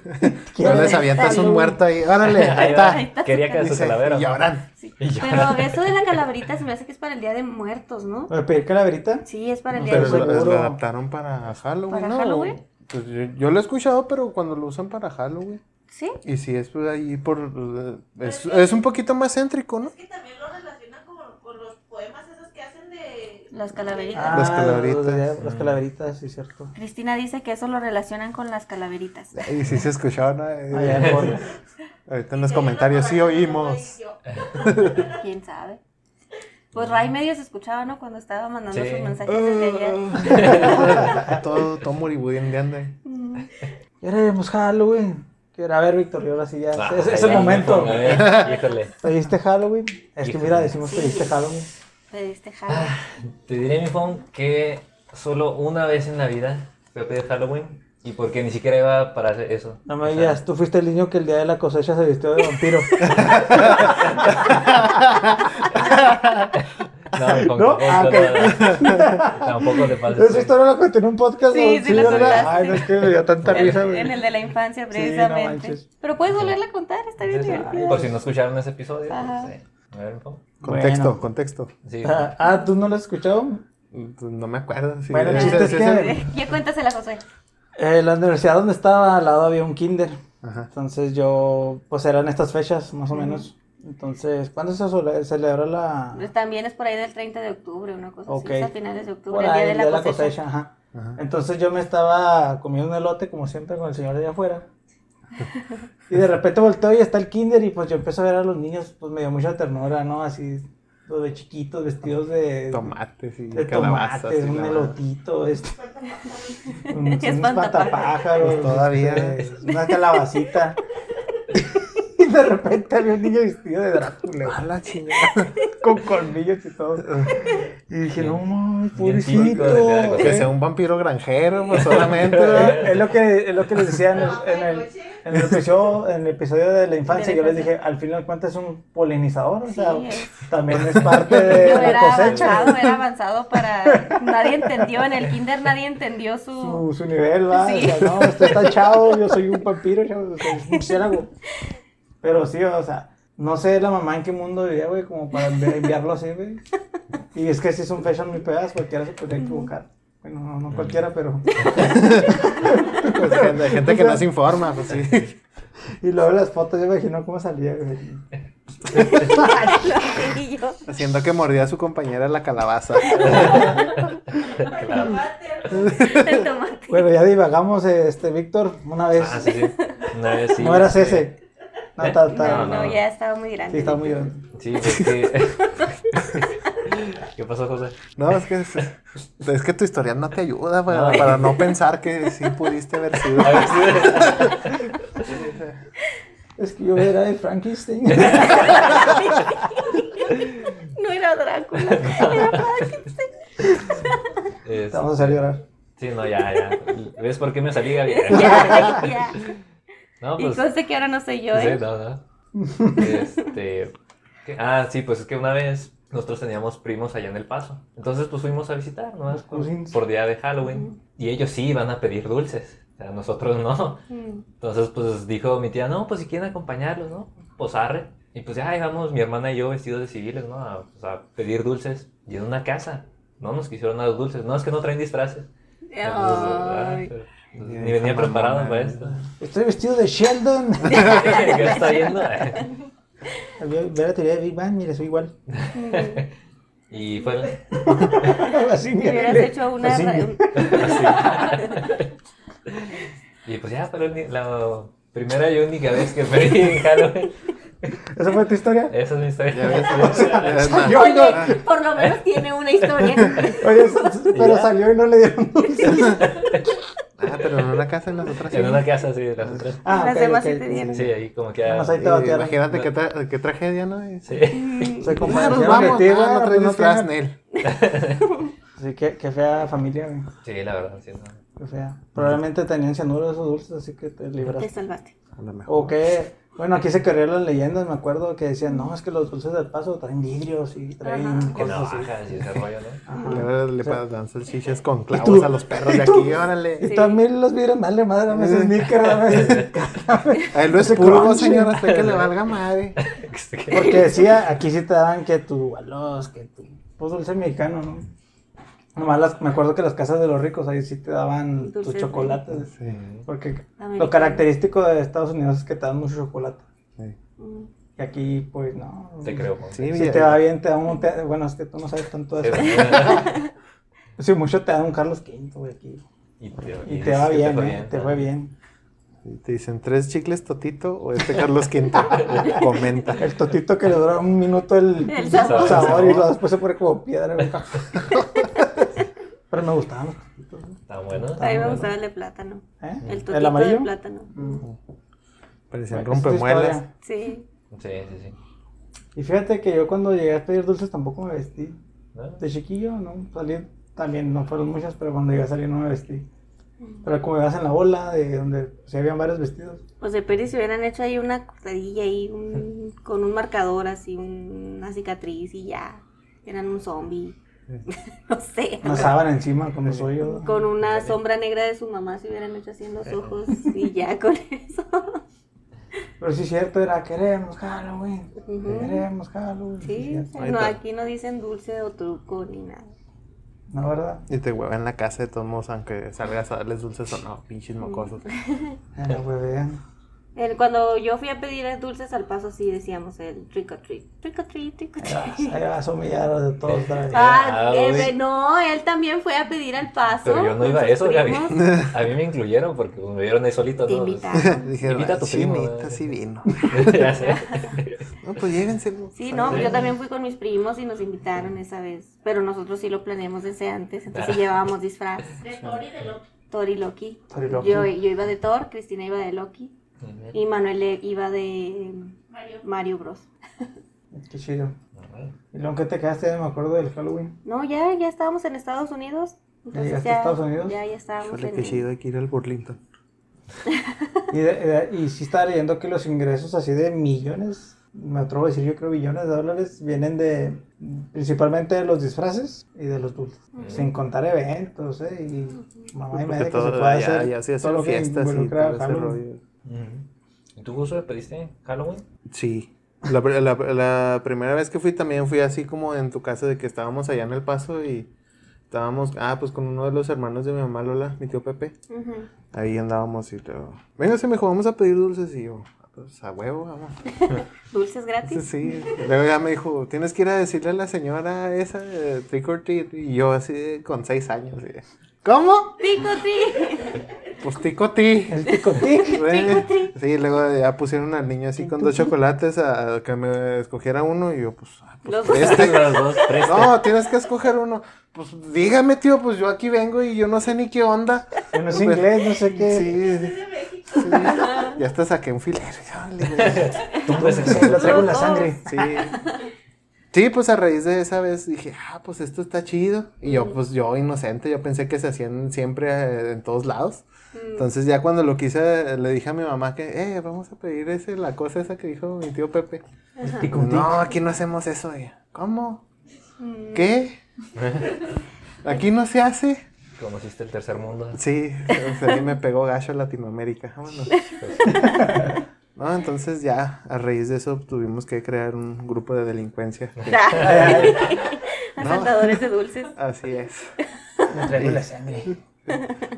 No les avientas un muerto ahí. Órale, ahí Ahí está. va. Quería que su calavera. y ¿no? lloran. Sí. Y yo- Pero eso de la calaverita se me hace que es para el Día de Muertos, ¿no? ¿Para pedir calaverita? Sí, es para el No, Día Pero de lo, Muertos. lo seguro. adaptaron para Halloween, ¿Para ¿no? Halloween? Pues yo, yo lo he escuchado, pero cuando lo usan para Halloween. Sí. Y sí, es pues, ahí por... Es, es un poquito más céntrico, ¿no? Es que también lo relacionan con, con los poemas esos que hacen de... Las calaveritas. Ah, Las calaveritas. los- Las calaveritas, sí, cierto. Cristina dice que eso lo relacionan con las calaveritas. Y sí se escuchaba, ¿no? Eh, Allá en fondo. Ahorita en los comentarios sí oímos. ¿Quién sabe? Pues Ray medio se escuchaba, ¿no? Cuando estaba mandando Sí. sus mensajes desde ayer. todo, todo moribudiendo ahí. Queremos Halloween. Quiero, a ver, Víctor, y ahora sí ya. Ah, es, es ya, el momento. Híjole. ¿Pediste Halloween? Es que mira, decimos pediste Halloween. Pediste Halloween. Te diré, mi phone, que solo una vez en la vida fui a pedir Halloween y porque ni siquiera iba para hacer eso. No me O sea, digas, tú fuiste el niño que el día de la cosecha se vistió de vampiro. No, mi phone, ¿No? tampoco, Ah, ok. no, no. Tampoco te pases. Esa historia la conté en un podcast. Sí, ¿no? sí la. Ay, no es que me dio tanta risa, en el de la infancia, Sí, no precisamente. Pero puedes volverla a contar, está bien Sí, sí. divertida. Por si no escucharon ese episodio. Ajá. pues, sí. A ver, mi phone. Contexto, Bueno. contexto. Sí. Ah, ah, ¿tú no lo has escuchado? Pues no me acuerdo. sí. Bueno, el chiste es que- Ya cuéntasela, José. Eh, la universidad donde estaba al lado había un kinder. Ajá. Entonces yo, pues eran estas fechas, más o menos. Entonces, ¿cuándo se celebra la...? Pues también es por ahí del 30 de octubre, una cosa Ok. así. Es a finales de octubre, Por el ahí, día de la cosecha. ajá. Ajá. Entonces yo me estaba comiendo un elote, como siempre, con el señor de allá afuera. Y de repente volteo y está el kinder y pues yo empiezo a ver a los niños, pues me dio mucha ternura, ¿no? Así, los de chiquitos, vestidos de... Tomates y de calabazas. tomates, y un la- elotito, este, un, Es unos espantapájaros. patapájaros, Pues todavía. este, una calabacita. de repente había un niño vestido de Drácula, A la chingada. con colmillos y todo. Y dije, no mames, pobrecito. típico. Que sea un vampiro granjero, pues solamente. Es lo que, es lo que les decía en el, en el, en el episodio, en el episodio de la infancia. Yo les dije, al final de cuentas es un polinizador, o sea, Sí, es. también es parte de Yo la era cosecha. avanzado, era avanzado para... Nadie entendió, en el kinder nadie entendió su... Su, su nivel, va. Sí. O sea, no, usted está chavo, yo soy un vampiro, chavo, soy un murciélago. Pero sí, o sea, no sé la mamá en qué mundo vivía, güey, como para envi- enviarlo así, güey. Y es que sí son fechas muy pegadas, cualquiera se podría equivocar. Bueno, no, no cualquiera, pero. Pues, gente, gente que no se informa, pues sí. Y luego las fotos, yo me imagino cómo salía, güey. Y yo, Haciendo que mordía a su compañera la calabaza. el tomate. Bueno, ya divagamos, este, Víctor, una vez. Ah, sí, sí. Una vez sí. no eras este, ese. No, ta, ta- No, no, no. ya estaba muy grande. Sí, está muy grande. Sí, es que. ¿Qué pasó, José? No, es que, es, es que tu historia no te ayuda para, No. para no pensar que sí pudiste haber sido. A ver, sí. Es que yo era de Frankenstein. No era Drácula, era Frankenstein. Es- Vamos a hacer llorar. Sí, no, ya, ya. ¿Ves por qué me salí, Gaby? Ya, ya. No, Y pues. conste que ahora no soy yo, Sí, ¿eh? no, no. Este. ¿qué? Ah, sí, pues es que una vez nosotros teníamos primos allá en El Paso. Entonces, pues fuimos a visitar, ¿no? Por, día de Halloween. Y ellos sí iban a pedir dulces. O sea, nosotros no. Mm. Entonces, pues dijo mi tía, no, pues si quieren acompañarlos, ¿no? Pues arre. Y pues ya íbamos mi hermana y yo vestidos de civiles, ¿no? A, pues, a pedir dulces. Y en una casa. No nos quisieron dar dulces. No, es que no traen disfraces. Entonces, ah, pero, ni venía preparado mamona. para esto. Estoy vestido de Sheldon. ¿Qué está yendo? Ve la teoría de Big Bang, mire, soy igual. y fueron. Así, Me hubieras hecho una... Así. Y pues ya, pero ni- la primera y única vez que perdí en Halloween. ¿Esa fue tu historia? Esa es mi historia. Ya ves, Yo Oye, no. por lo menos tiene una historia. Oye, pero Ya. salió y no le dieron dulces. Ah, pero en una casa en las otras. En sí. una casa así de las otras. Ah, Las demás sí te dieron. Sí, ahí como que. Más ah, ahí te. Imagínate qué, tra- qué tragedia, ¿no? Sí. Se Ah, compadecieron vamos. Ah, no traes no disfraz, tienen- Nel. Sí, qué, qué fea familia, güey. Sí, la verdad, sí. no. Qué fea. Probablemente tenían cianuro esos dulces, así que te Te libraste. salvaste. A lo mejor. O que, bueno, aquí se corrieron las leyendas, me acuerdo que decían, no, es que los dulces del paso traen vidrios y traen Ajá. Cosas así. y ese rollo, ¿no? Ajá. Le sea, dan salchichas con tú? clavos a los perros ¿Y de aquí, órale. Y también los vidrios, madre, madre, dame ese sneaker, dame ese- Ese expurgo, crunch. señor, hasta que le valga madre. Porque decía, aquí sí te daban que tu balos, que tu pues dulce mexicano, ¿no? Nomás las, me acuerdo que las casas de los ricos ahí sí te daban tus chocolates. Sí, Porque Americano. lo característico de Estados Unidos es que te dan mucho chocolate. sí. Mm. Y aquí, pues no. Te creo. Sí, Si te va bien, te dan un. te- bueno, es que tú no sabes tanto de Sí, eso. Sí, mucho te dan un Carlos V, güey, aquí. Y te, Y te va bien, fue ¿eh? Te fue bien. Y Te dicen, ¿tres chicles Totito o este Carlos V? Comenta. El totito que le dura un minuto el, El el sabor. sabor, y luego después se pone como piedra. Pero me gustaban los totitos, ¿no? Está bueno. A mí me gustaba el de plátano. ¿Eh? El ¿El amarillo? de plátano. Mm. Parecían rompemuelas. Sí. Sí, sí, sí. Y fíjate que yo cuando llegué a pedir dulces tampoco me vestí. ¿No? De chiquillo, ¿no? Salí también, no fueron muchas, pero cuando llegué a salir no me vestí. Pero como ibas en la bola, de donde se habían varios vestidos. Pues de Peri se hubieran hecho ahí una cortadilla ahí un- con un marcador así, un- una cicatriz y ya. Eran un zombie. no sé. Una sábana encima, como soy yo. Con una sombra negra de su mamá se hubieran hecho así en los ojos y ya con eso. Pero sí es cierto, era queremos Halloween. Ujú. Queremos Halloween. Sí, Sí, no, aquí no dicen dulce o truco ni nada. No, ¿verdad? Y te huevan en la casa de todos modos, aunque salgas a darles dulces o no, pinches mocosos. Eh, no, pues vean. El- cuando yo fui a pedir dulces al paso, sí decíamos el trick or treat. Trick or treat, trick or Ahí vas, treat. ahí vas a humillar a de todos. Ah, Ah, eh, no, él también fue a pedir al paso. Pero yo no iba a eso, Gaby. A mí me incluyeron porque pues, me vieron ahí solito. Te ¿no? invitaron. Dijeron, Invita a tu primo, chinita, eh". sí vino. ya sé. No, pues llévense. Sí, no, yo también fui con mis primos y nos invitaron esa vez. Pero nosotros sí lo planeamos desde antes, entonces Ah. llevábamos disfraz. De Tori de Loki. Thor y Loki. Tori Loki. Yo, yo iba de Thor, Cristina iba de Loki y Manuel iba de Mario. Mario Bros. Qué chido. ¿Y luego que te quedaste? Ya me acuerdo del Halloween. No, ya, ya estábamos en Estados Unidos. Entonces llegaste ya, a Estados Unidos? Ya, ya estábamos Híjole, en qué chido hay que ir al Burlington. Y, de- de- y sí estaba leyendo que los ingresos así de millones, me atrevo a decir yo creo billones de dólares, vienen de principalmente de los disfraces y de los dulces. Sin contar eventos, ¿eh? Y mamá y media que se todo, puede ya, hacer ya se todo lo que fiestas y involucra todo ese Halloween. rollo. ¿Y tú, Josué, pediste Halloween? Sí. La, la- la primera vez que fui también fui así como en tu casa de que estábamos allá en El Paso y estábamos, ah, pues con uno de los hermanos de mi mamá Lola, mi tío Pepe. Ahí andábamos y todo. Venga, se me dijo, vamos a pedir dulces y yo, "Ah, pues a huevo, vamos. Dulces gratis. Sí, luego ya me dijo, tienes que ir a decirle a la señora esa, eh, trick or treat. Y yo así con seis años. y de, ¿Cómo? Tico, tri. Pues tico ti. El. Güey. Sí, luego ya pusieron al niño así con dos chocolates a, a que me escogiera uno y yo, pues, ah, pues Los dos. Los dos, preste. No, tienes que escoger uno. Pues dígame, tío, pues yo aquí vengo y yo no sé ni qué onda. No es inglés, no sé qué. Sí, Es de México. sí. Ya hasta saqué un filero. Tú puedes lo traigo en la sangre. Sí. Sí, pues a raíz de esa vez dije, ah, pues esto está chido. Y yo, pues yo inocente, yo pensé que se hacían siempre eh, en todos lados. Entonces ya cuando lo quise, le dije a mi mamá que, eh, vamos a pedir ese, la cosa esa que dijo mi tío Pepe. No, aquí no hacemos eso. ¿Cómo? ¿Qué? Aquí no se hace. Conociste el tercer mundo. Sí, o sea, ahí me pegó gacho Latinoamérica. Vámonos. No, entonces ya, a raíz de eso tuvimos que crear un grupo de delincuencia. Asaltadores de dulces. Así es. Me traigo la sangre.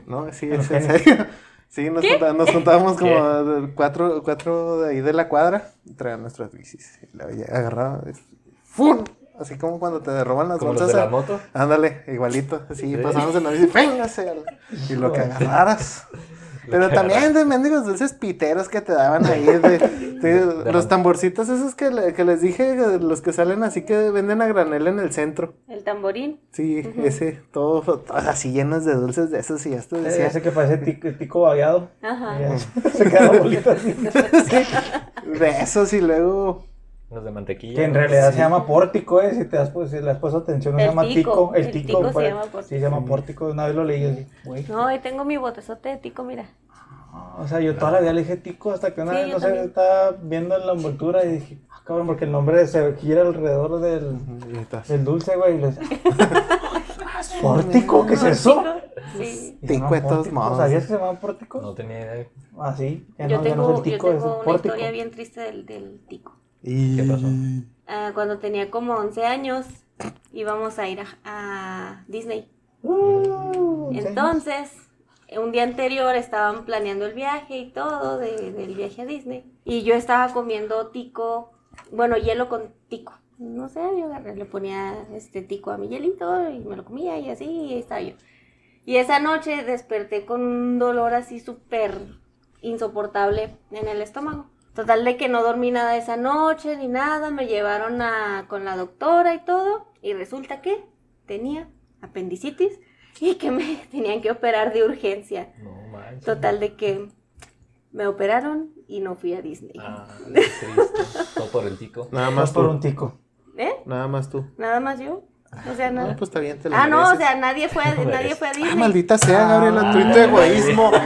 No, sí, es en serio. Sí, nos, junta- nos juntábamos como cuatro, cuatro de ahí de la cuadra, traían nuestras bicis. Y la agarraba, ¡fum! Así como cuando te roban las bolsas. de la a- moto. Ándale, igualito. Así Sí. pasamos en la bici, ¡véngase! Y lo que agarraras. Pero también de mendigos dulces piteros que te daban ahí. de- de- los tamborcitos esos que, le- que les dije, los que salen así que venden a granel en el centro. El tamborín. Sí, ese, todo, todo así llenos de dulces de esos y ya te decía. Ese que parece tico, tico babeado. Ajá. Se queda bolita así. De esos y luego. Los de mantequilla. Que en realidad se llama pórtico, eh. Si te das, pues, si le has puesto atención, no se El llama tico, tico. El el tico, tico se llama pórtico. Sí, se llama pórtico. Una vez lo leí así, güey. No, ahí tengo mi botezote de tico, mira. O sea, yo toda la vida le dije tico hasta que una Sí, vez, yo no sé, estaba viendo en la envoltura y dije, ah, cabrón, porque el nombre se gira alrededor del, del dulce, güey. Y ¿pórtico? ¿Qué es eso? Sí. Tico de todos modos. ¿Sabías que se llama pórtico? No tenía idea. Ah, sí. Ya Yo no, tengo, es el yo tico, es el tengo una pórtico. historia bien triste del, del tico. Y... ¿Qué pasó? Ah, cuando tenía como 11 años, íbamos a ir a, a Disney. Uh. Entonces, un día anterior estaban planeando el viaje y todo de- del viaje a Disney. Y yo estaba comiendo tico, bueno, hielo con tico. No sé, yo agarré, le ponía este tico a mi hielito y me lo comía y así, y ahí estaba yo. Y esa noche desperté con un dolor así súper insoportable en el estómago. Total de que no dormí nada esa noche ni nada, me llevaron a, con la doctora y todo, y resulta que tenía apendicitis y que me tenían que operar de urgencia. No manches. Total de que me operaron y no fui a Disney. Ah, qué triste. Todo por el tico. Nada Más por tú. un tico. ¿Eh? Nada más tú. Nada más yo. O sea, nada. No, pues está bien, te lo ah, no, o mereces. sea, nadie fue, a- nadie fue a Disney. Ah, maldita sea, Gabriela, tu egoísmo.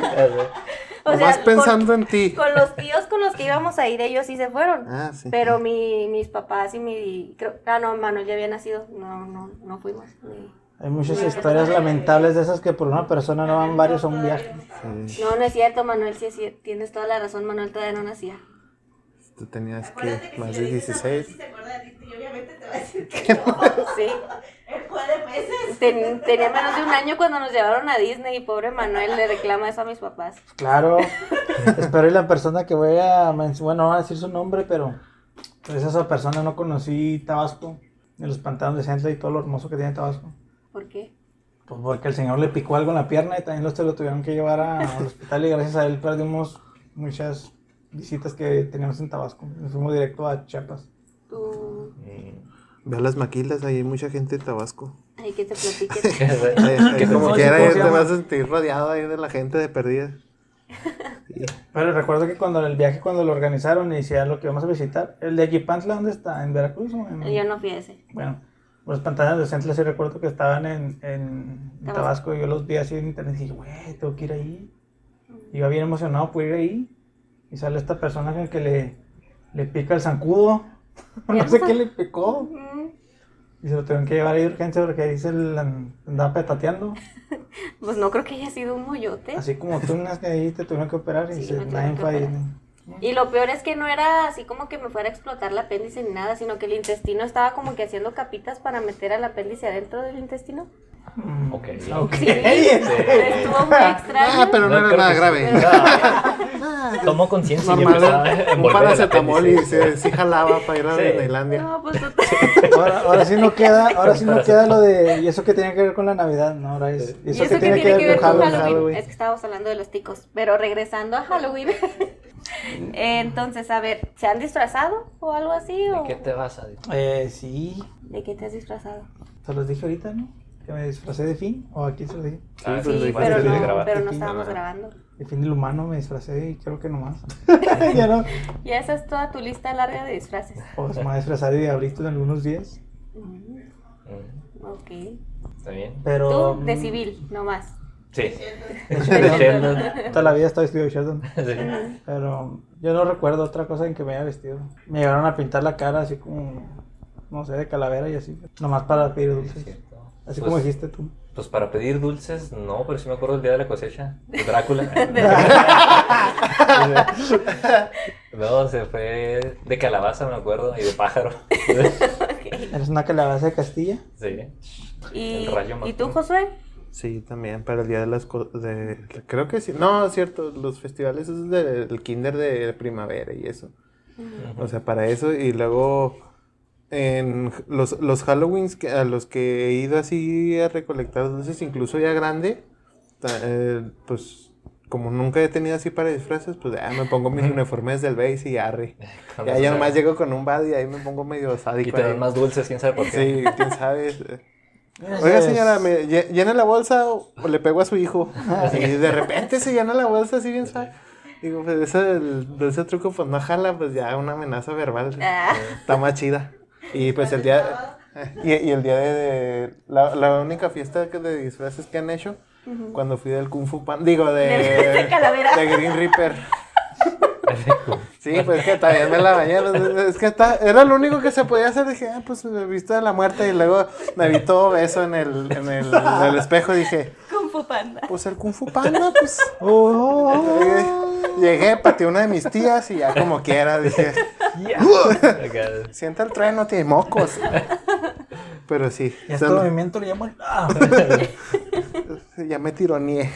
O sea, Vas con- pensando en ti. Con los tíos con los que íbamos a ir, ellos sí se fueron. Ah, sí. Pero mi, mis papás y mi... Creo, ah, no, Manuel ya había nacido. No, no, no fuimos. ni- Hay muchas historias lamentables de esas que por una persona no van varios a un viaje. Sí, No, no es cierto, Manuel, sí es cierto. Tienes toda la razón, Manuel todavía no nacía. tú tenías que que más si de le dices a Manuel 16. Te va a decir que no. Sí. Él. Ten- tenía menos de un año cuando nos llevaron a Disney y pobre Manuel le reclama eso a mis papás. Claro. Espero y la persona que voy a mencionar, bueno, no voy a decir su nombre, pero pues esa persona no conocí Tabasco, ni los pantanos de Centla y todo lo hermoso que tiene Tabasco. ¿Por qué? Pues porque el señor le picó algo en la pierna y también los te lo tuvieron que llevar a- al hospital y gracias a él perdimos muchas visitas que teníamos en Tabasco. Nos fuimos directo a Chiapas. Mm. Ve a las maquilas, ahí hay mucha gente de Tabasco. Ay, que te ¿Qué como quiera, ¿Cómo ahí se te vas a sentir rodeado ahí de la gente de perdida. Sí. Pero recuerdo que cuando el viaje, cuando lo organizaron y decían lo que vamos a visitar, el de Equipantla, ¿dónde está? ¿En Veracruz o en...? Yo no fui a ese. Bueno, los pantanos de Centla sí recuerdo que estaban en, en Tabasco. Tabasco. y yo los vi así en internet y dije, güey, tengo que ir ahí. Iba bien emocionado por ir ahí. Y sale esta persona con que le, le pica el zancudo. no sé qué le picó. Y se lo tuvieron que llevar ahí de urgencia porque ahí se le andaba petateando. Pues no creo que haya sido un moyote. Así como tú, unas que ahí te tuvieron que operar y Sí, se, nadie fue ahí. Y lo peor es que no era así como que me fuera a explotar el apéndice ni nada, sino que el intestino estaba como que haciendo capitas para meter al apéndice adentro del intestino. Mm. Ok. Ok. Sí, estuvo muy extraño. Ah, pero no, era creo nada que grave. sí. Tomó conciencia y empezó a Normal, un envolver el paracetamol y sí, sí jalaba para ir a Sí. No, pues. Ahora, ahora sí no queda, ahora sí no queda lo de y eso que tiene que ver con la Navidad, no, ahora es y Y eso, eso que tiene que ver con Halloween. Halloween. Es que estábamos hablando de los ticos. Pero regresando a Halloween. Entonces, a ver, ¿se han disfrazado o algo así? O... ¿De qué te vas a decir? Eh, sí, ¿De qué te has disfrazado? se los dije ahorita, ¿no? Que me disfracé de fin o aquí se los dije. Ah, Sí, de- pero no, grabar. pero no Sí, estábamos grabando. De fin del humano me disfracé y creo que nomás. ya no. Ya esa es toda tu lista larga de disfraces. Pues me voy a disfrazar de diablito en algunos días. Mm, Mm, Ok. ¿Está bien? Pero. Tú, de mm, civil, nomás. Sí. de Sheldon. Sheldon. Toda la vida estaba vestido de Sheldon. Sí. Pero yo no recuerdo otra cosa en que me haya vestido. Me llevaron a pintar la cara así como, no sé, de calavera y así. Nomás para pedir dulces. Así Pues- como dijiste tú. Pues para pedir dulces, no, pero sí me acuerdo del día de la cosecha. de Drácula. no, se fue de calabaza, me acuerdo, y de pájaro. ¿Eres una calabaza de Castilla? Sí. ¿Y, El rayo ¿y tú. Josué? Sí, también, para el día de las cosas. De... Creo que sí. No, es cierto, los festivales es del kinder de primavera y eso. O sea, para eso. Y luego en los, los Halloweens que, a los que he ido así a recolectar dulces, incluso ya grande, eh, pues como nunca he tenido así para disfraces, pues ya me pongo mis uniformes del base y arre. Ya, ya nomás llego con un bad y ahí me pongo medio Y sádico. te dan más dulces, quién sabe por qué. Sí, quién sabe. Oiga, señora, ¿me lle- llena la bolsa o le pego a su hijo? Y de repente se llena la bolsa así bien suave. Digo, pues ese, el- ese truco pues no jala, pues ya una amenaza verbal. Ah, Está más chida. Y pues el día... Y, y el día de... de- la, la única fiesta que de disfraces que han hecho, cuando fui del Kung Fu Pan... Digo, de... De Green Reaper. Sí, pues es que también me la bañé. Es que está, era lo único que se podía hacer. Dije, ah, pues me viste de la muerte. Y luego me vi todo beso en el, en el, en el espejo. Y dije, Kung Fu Panda. pues el Kung Fu Panda, pues. Llegué, llegué, pateé una de mis tías y ya como quiera. Dije, Acá, sienta el trueno, tiene mocos. Pero sí, Y a este movimiento le llamo el... Ah. ya me tironeé.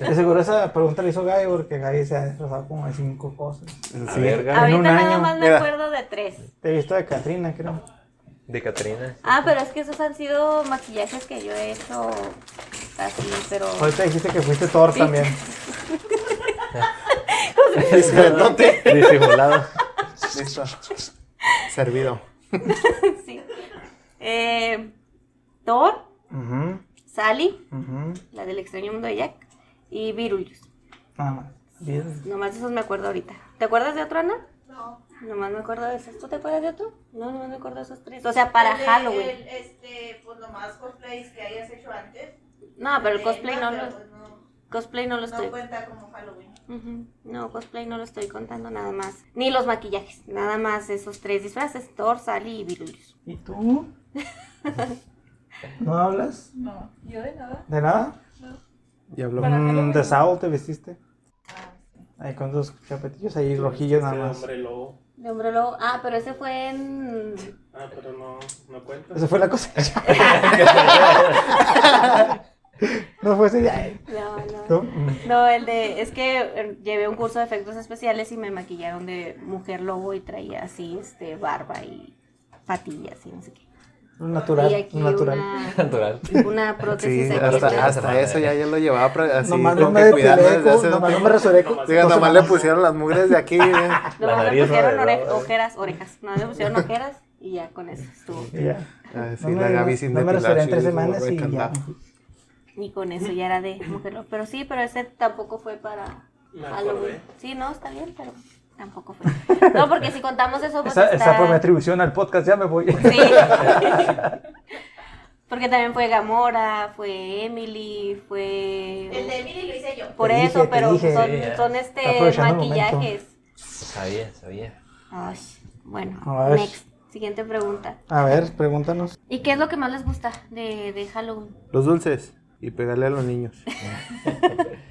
De seguro esa pregunta la hizo Gaby porque Gaby se ha disfrazado como de cinco cosas. A Sí. ver, Gaby, En Ahorita un nada año. más me Mira. acuerdo de tres. Te he visto de Katrina, creo. de Catrina. Ah, pero es que esos han sido maquillajes que yo he hecho así, pero... Ahorita dijiste que fuiste Thor también. Discretote. Disimulado. Listo. Servido. sí. Eh, Thor, Ujú, Sally, la del extraño mundo de Jack, y Virulus. Nada más. Bien. Nomás de esos me acuerdo ahorita. ¿Te acuerdas de otro, Ana? No. Nomás me acuerdo de esos. ¿Tú te acuerdas de otro? No, nomás me acuerdo de esos tres. O sea, para El Halloween. el, este, pues nomás cosplays que hayas hecho antes. No, pero el Eh, cosplay no lo, pues, no, cosplay no lo no estoy. cuenta como Halloween. No, cosplay no lo estoy contando nada más. Ni los maquillajes. Nada más esos tres disfraces. Thor, Sally y Virulus. ¿Y tú? ¿No hablas? No, yo de nada. ¿De nada? Y habló. Mm, de Saul te vestiste. Ahí con dos chapetillos ahí rojillos nada más. hombre lobo. De hombre lobo. Ah, pero ese fue en. Ah, pero no, no cuenta. Esa fue la cosa. no fue ese día. No, no. ¿No? No, el de. Es que eh, llevé un curso de efectos especiales y me maquillaron de mujer lobo y traía así, este, barba y patillas y no sé qué. Natural, y aquí natural. Natural. Una, una prótesis Sí, aquí hasta, hasta eso ya, ya lo llevaba así. Nomás no me un nomás no me Diga, nomás le pusieron las mugres de aquí. eh. Nomás nariz pusieron ore- ojeras, orejas. No, me pusieron ojeras y ya con eso estuvo. Ya. Ah, sí, No me- la Gaby sin no me rasuré en tres semanas y ya. Y con eso ya era de mujer. Pero sí, pero ese tampoco fue para Halloween. Sí, no, está bien, pero tampoco fue. No, porque si contamos eso, pues Esa, está... esa fue mi atribución al podcast, ya me voy. Sí. Porque también fue Gamora, fue Emily, fue... El de Emily lo hice yo. Por Te eso, dije, pero dije. son, este maquillajes. Sabía, sabía. Ay, bueno, Ay. next. Siguiente pregunta. A ver, pregúntanos. ¿Y qué es lo que más les gusta de, de Halloween? Los dulces y pegarle a los niños.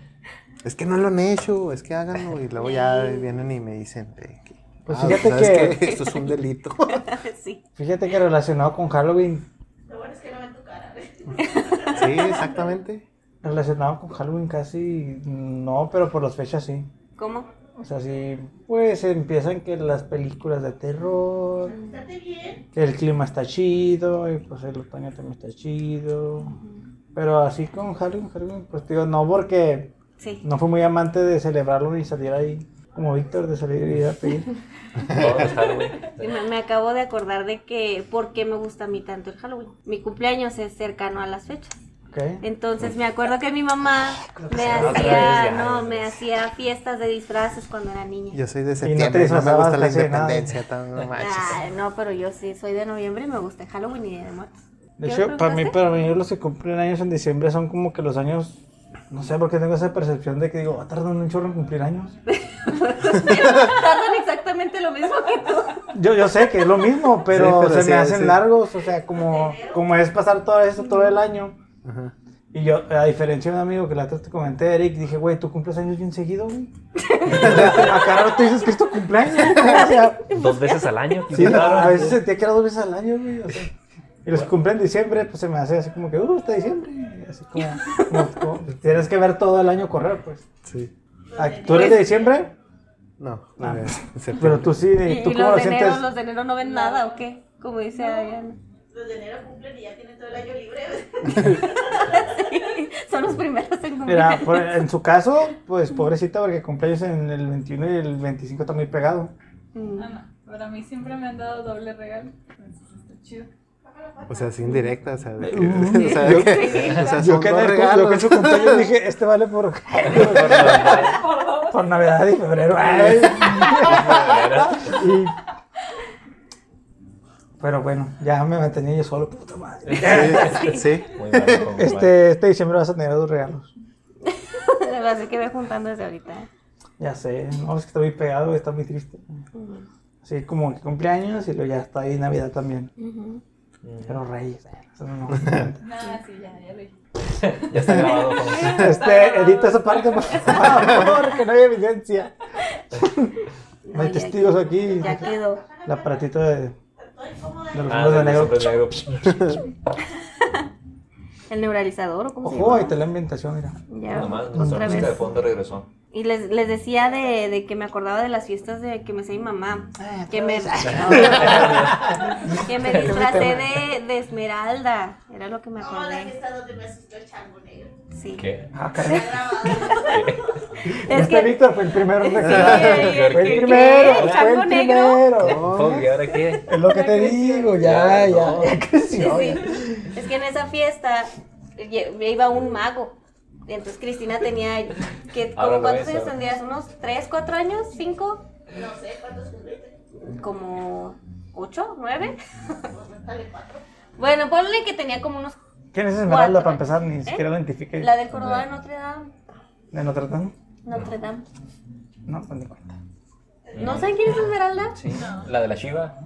es que no lo han hecho, es que háganlo. Y luego ya vienen y me dicen eh, que, Pues ah, fíjate ¿sabes que- esto es un delito. sí. Fíjate que relacionado con Halloween, Lo bueno es que no ven tu cara. sí, exactamente. relacionado con Halloween casi no, pero por las fechas sí. ¿Cómo? O sea, sí, pues empiezan que las películas de terror, bien. que el clima está chido, y pues el otoño también está chido. Pero así con Halloween, Halloween, pues digo, no porque Sí. no fui muy amante de celebrarlo ni salir ahí como Víctor de salir y ir a pedir. Sí, Me, me acabo de acordar de que por qué me gusta a mí tanto el Halloween. Mi cumpleaños es cercano a las fechas. ¿Ok? Entonces me acuerdo que mi mamá me hacía, no, me hacía fiestas de disfraces cuando era niña. Yo soy de septiembre, no, me disfrazabas gusta la independencia. tan- no manches. Ah, no, pero yo sí soy de noviembre y me gusta Halloween y Día de Muertos. De ¿Qué hecho, me para mí, para mí los que cumplen años en diciembre son como que los años, no sé, porque tengo esa percepción de que digo, va a tardar un chorro en cumplir años. Tardan exactamente lo mismo que tú. Yo, yo sé que es lo mismo, pero, Sí, pero se sí, me hacen sí. largos, o sea, como, como es pasar todo eso todo el año. Ajá. Y yo, a diferencia de un amigo que la otra te comenté, Eric, dije, güey, ¿tú cumples años bien seguido, güey? a cada rato dices que es tu cumpleaños, güey, o sea, Dos veces al año. sí, claro. a veces sentía que era dos veces al año, güey, o sea. Y los que cumplen en diciembre, pues se me hace así como que, uh, está diciembre. Así como, como- como- tienes que ver todo el año correr, pues. Sí. Ah, ¿Tú eres de diciembre? No, Ah. no. Pero tú sí, ¿Y, ¿tú y cómo los lo de enero, sientes? los de enero no ven nada o qué? Como dice Adriana. Los de enero cumplen y ya tienen todo el año libre. Son los primeros en cumplir. Mira, por- en su caso, pues pobrecita, porque cumpleaños en el 21 y el 25 está muy pegado. Mm. Ah, no. Para mí siempre me han dado doble regalo. Entonces está chido. O sea, sin directa, o sea, de que, Uh, o sea, yo- que- o sea, Yo son que, el- yo regalos. que en su cumpleaños dije, este vale por, por Navidad y febrero. Ay. Y- pero bueno, ya me mantenía yo solo, puta madre. Sí, sí. Muy mal, Este, este diciembre vas a tener dos regalos. Así que ve juntando desde ahorita. ¿eh? Ya sé, no, es que está muy pegado, está muy triste. Así como que cumpleaños y luego ya está ahí Navidad también. Ujú. Pero Reyes, eh, eso no. Nada, sí, ya, ya lo dije. Ya está grabado. Este, edita esa parte, por favor, que no hay evidencia. No hay ya- testigos aquí. Ya quedó. El aparatito de, de los Ah, de de negro. negro. El neuralizador, ¿o cómo se Ojo, ahí llama? está la ambientación, mira. Ya, Nomás, nuestra otra música de fondo regresó. Y les, les decía de, de que me acordaba de las fiestas de que me hacía mi mamá. Ah, Que me, que me disfracé de, de Esmeralda. Era lo que me No, la acordé. fiesta donde me asustó el chango negro. Sí. ¿Qué? Ah, caray. Es Este que Víctor fue el primero en Sí, recordar. ¿qué- Fue el primero, qué? fue ¿Chango el negro? primero. ¿Cómo que ahora qué? Es lo que te digo, ya, Ya, ya, no. ya creció. Sí, ya. sí. Es que en esa fiesta iba un mago. Y entonces Cristina tenía, que, como ¿cuántos años tendrías? ¿Unos 3, 4 años? ¿5? No sé cuántos cumpliste. ¿Como 8, 9? Pues. Bueno, ponle que tenía como unos... ¿Quién es Esmeralda Cuatro. para empezar? Ni siquiera lo identifique. La del jorobado de Notre Dame. ¿De Notre Dame? Notre Dame. No, pues ni cuenta. ¿No saben quién es Esmeralda? Sí, la de la Shiva.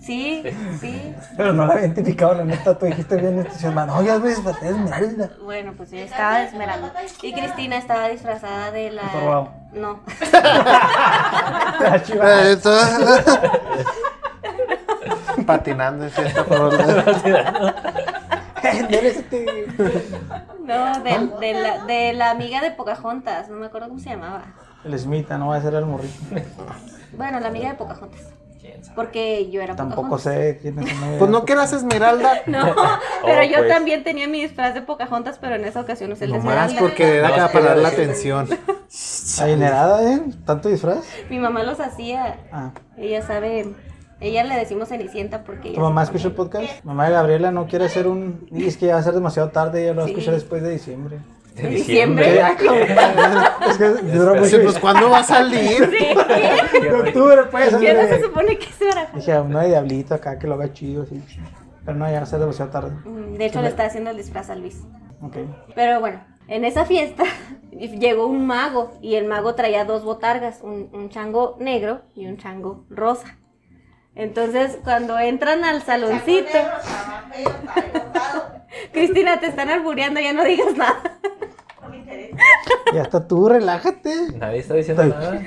Sí, sí. Pero no la había identificado, la neta. Tú dijiste bien entusiasmado. No, ya es Esmeralda. Bueno, pues yo estaba de Esmeralda. Y Cristina estaba disfrazada de la... No. Patinando en fiesta por. No, de, de la, de la amiga de Pocahontas. No me acuerdo cómo se llamaba. El Smita, no va a ser el morrito. Bueno, la amiga de Pocahontas. ¿Quién sabe? Porque yo era Tampoco sé quién es. Pues no que eras Esmeralda. No, pero Oh, yo pues. también tenía mi disfraz de Pocahontas, pero en esa ocasión usé el de Nomás Esmeralda. porque era No, para parar era la atención. Adinerada, ¿eh? ¿Tanto disfraz? Mi mamá los hacía. Ah. Ella sabe. Ella le decimos Cenicienta porque ella. ¿Tu mamá escucha el podcast? Mamá de Gabriela no quiere hacer un... Y es que ya va a ser demasiado tarde, ya lo va a escuchar después de diciembre. De ¿En diciembre? Cabrón. es que dura Sí, mucho. pues ¿cuándo va a salir? De octubre, pues. ¿Qué no se supone que es ahora? Dije, uno de diablito acá que lo haga chido, así. Pero no, ya va a ser demasiado tarde. Mm, De hecho, le está haciendo el disfraz a Luis. Ok. Pero bueno, en esa fiesta llegó un mago y el mago traía dos botargas, un, un chango negro y un chango rosa. Entonces, cuando entran al saloncito. Cristina, te están albureando, ya no digas nada. No me interesa. Ya está tú, relájate. Nadie está diciendo nada.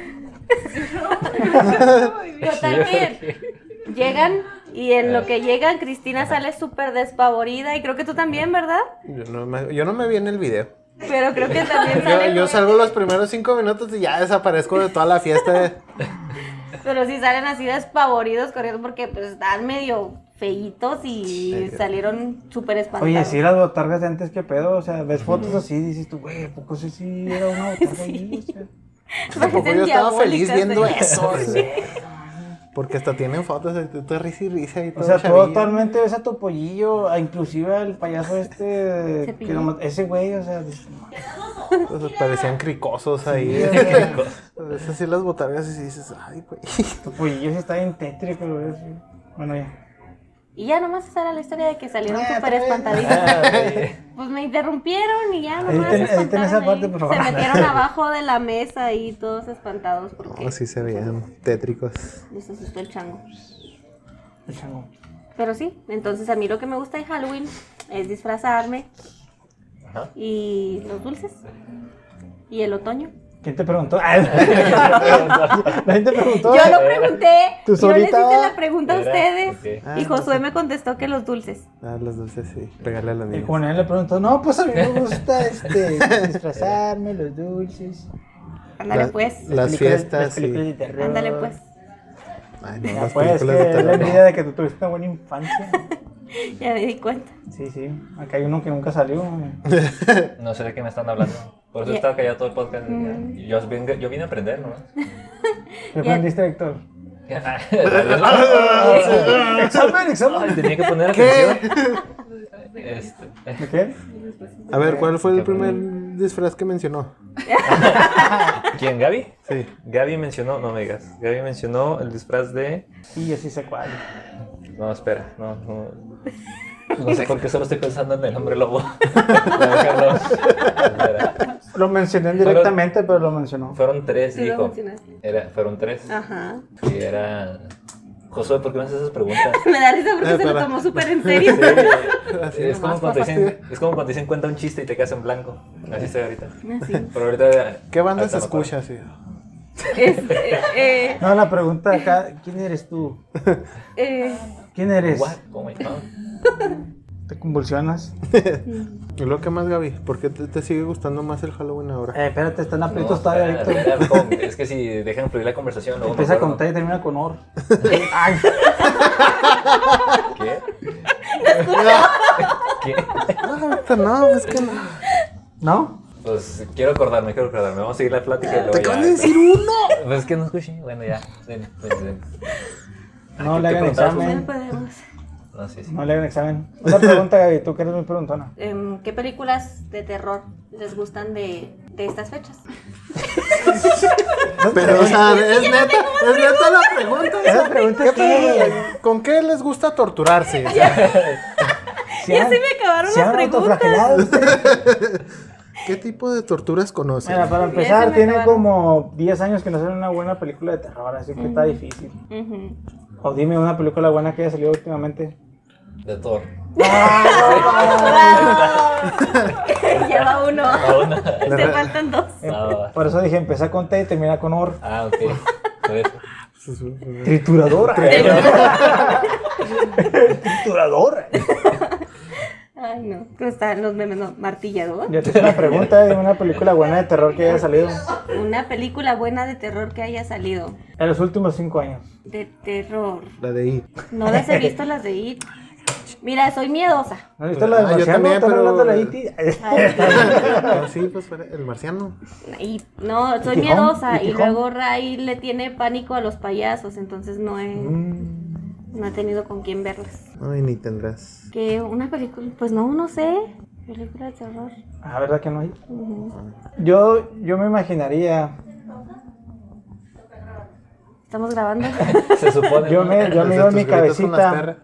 Total que llegan y en lo que llegan, Cristina sale súper despavorida y creo que tú también, ¿verdad? Yo no me, yo no me vi en el video. Pero creo que también Yo, sale. yo salgo los primeros cinco minutos y ya desaparezco de toda la fiesta. Pero sí salen así despavoridos corriendo porque pues están medio feitos y salieron súper espantados. Oye, sí, las botargas de antes, ¿qué pedo? O sea, ves fotos así y dices tú, güey, ¿a poco sí, sí era una botarga ahí? O sea, Tampoco yo estaba feliz viendo eso. sí. Porque hasta tienen fotos de tú risa y risa y todo. O sea, tú actualmente ves a Topollillo, a inclusive al payaso este, que nomás- ese güey, o sea, no, Pues, parecían cricosos ahí. A veces así las botargas y dices, ay, güey. Topollillo sí está bien tétrico, güey. sí. Bueno, ya. Y ya nomás esa era la historia de que salieron Ah, súper espantaditos. Ah, sí. Pues me interrumpieron y ya nomás Editen- se esa parte, ahí. por favor. Se metieron abajo de la mesa y todos espantados porque Así se veían tétricos. les asustó el chango. El chango. Pero sí, entonces a mí lo que me gusta de Halloween es disfrazarme Ajá. y los dulces y el otoño. ¿Quién te preguntó? Ah, La gente preguntó. Yo lo pregunté, ¿Tú yo les hice la pregunta a ustedes ok. y Josué me contestó que los dulces. Ah, los dulces sí. Pegarle a los Y niños. Juan le preguntó, no, pues a mí me gusta este, disfrazarme, los dulces. Ándale La- pues, Las fiestas, las películas sí. ándale pues. Ay, no, Ya las pues, películas que de la envidia de que tú tuviste una buena infancia. Ya me di cuenta. Sí, sí. Acá hay uno que nunca salió. No sé de qué me están hablando. Por eso he Ya. estado callado todo el podcast. Mm. Yo, vine, yo vine a aprender, ¿no? ¿Qué aprendiste, Héctor? examen, examen. Tenía que poner atención. Este, ¿De qué? A ver, ¿cuál fue el primer disfraz que mencionó? ¿Quién? ¿Gaby? Sí. Gaby mencionó, no me digas. Gaby mencionó el disfraz de. Sí, yo sí sé cuál. No, espera, no, no. No sé por qué solo estoy pensando en el hombre lobo. Lo mencioné directamente, pero lo mencionó. Fueron tres, Sí, dijo. mencionaste. Era, fueron tres. Ajá. Y era. Josué, ¿por qué me haces esas preguntas? Me da risa porque Ah, se lo tomó súper en serio. Así es, como cuando dicen, es como cuando te dicen cuenta un chiste y te quedas en blanco. Así estoy ahorita. Así. Pero ahorita. ¿Qué banda se escucha así? Este, eh, No, la pregunta acá, ¿quién eres tú? eh, ¿Quién eres? What? ¿Cómo me llamo? ¿Te convulsionas? ¿Y lo que más, Gaby? ¿Por qué te, te sigue gustando más el Halloween ahora? Eh, espérate, están aprietos No, todavía. Es que si dejan fluir la conversación, luego Empieza con. T y termina con OR. Ay, ¿Qué? ¿Qué? Ah, no, es que no. ¿No? Pues quiero acordarme, quiero acordarme. Vamos a seguir la plática y luego Te ya. acaban de decir uno. Pues es que no escuché. Bueno, ya. Ven, ven, ven. No ¿qué le hagan preguntabas, no examen. podemos. No, sí, sí. No le hagan examen. Otra pregunta, Gaby, tú que eres muy preguntona. Em, ¿Qué películas de terror les gustan de, de estas fechas? Pero, o sea, es neta, es neta la pregunta. ¿Con qué les gusta torturarse? O sea, Ya se me acabaron se las han preguntas. ¿Qué tipo de torturas conocen? Mira, para empezar, tiene acabaron. como 10 años que no sale una buena película de terror, así que está difícil. O dime una película buena que haya salido últimamente. De Thor. Lleva uno. Una. Te faltan dos. Ah, Por eso dije, empieza con T y termina con OR. ah, ok. Por eso. Trituradora. Trituradora. Ay, no. ¿Cómo están los memes? No, martillador. Ya te hice una pregunta de una película buena de terror que haya salido Una película buena de terror que haya salido. en los últimos 5 años. De terror. La de I. No las he visto las de It. Mira, soy miedosa. ¿No has visto la de Ah, yo Marciano? también, ¿Están pero- hablando de la sí, pues fue el marciano. Y, no, soy miedosa. ¿Y luego Ray le tiene pánico a los payasos. Entonces no he, Mm, no he tenido con quién verlas. Ay, ni tendrás. Que una película, pues no, no sé. Película de terror. Ah, ¿verdad que no hay? Yo, yo me imaginaría, Estamos grabando. Se supone. yo ¿no? me, yo me digo en mi cabecita, perras.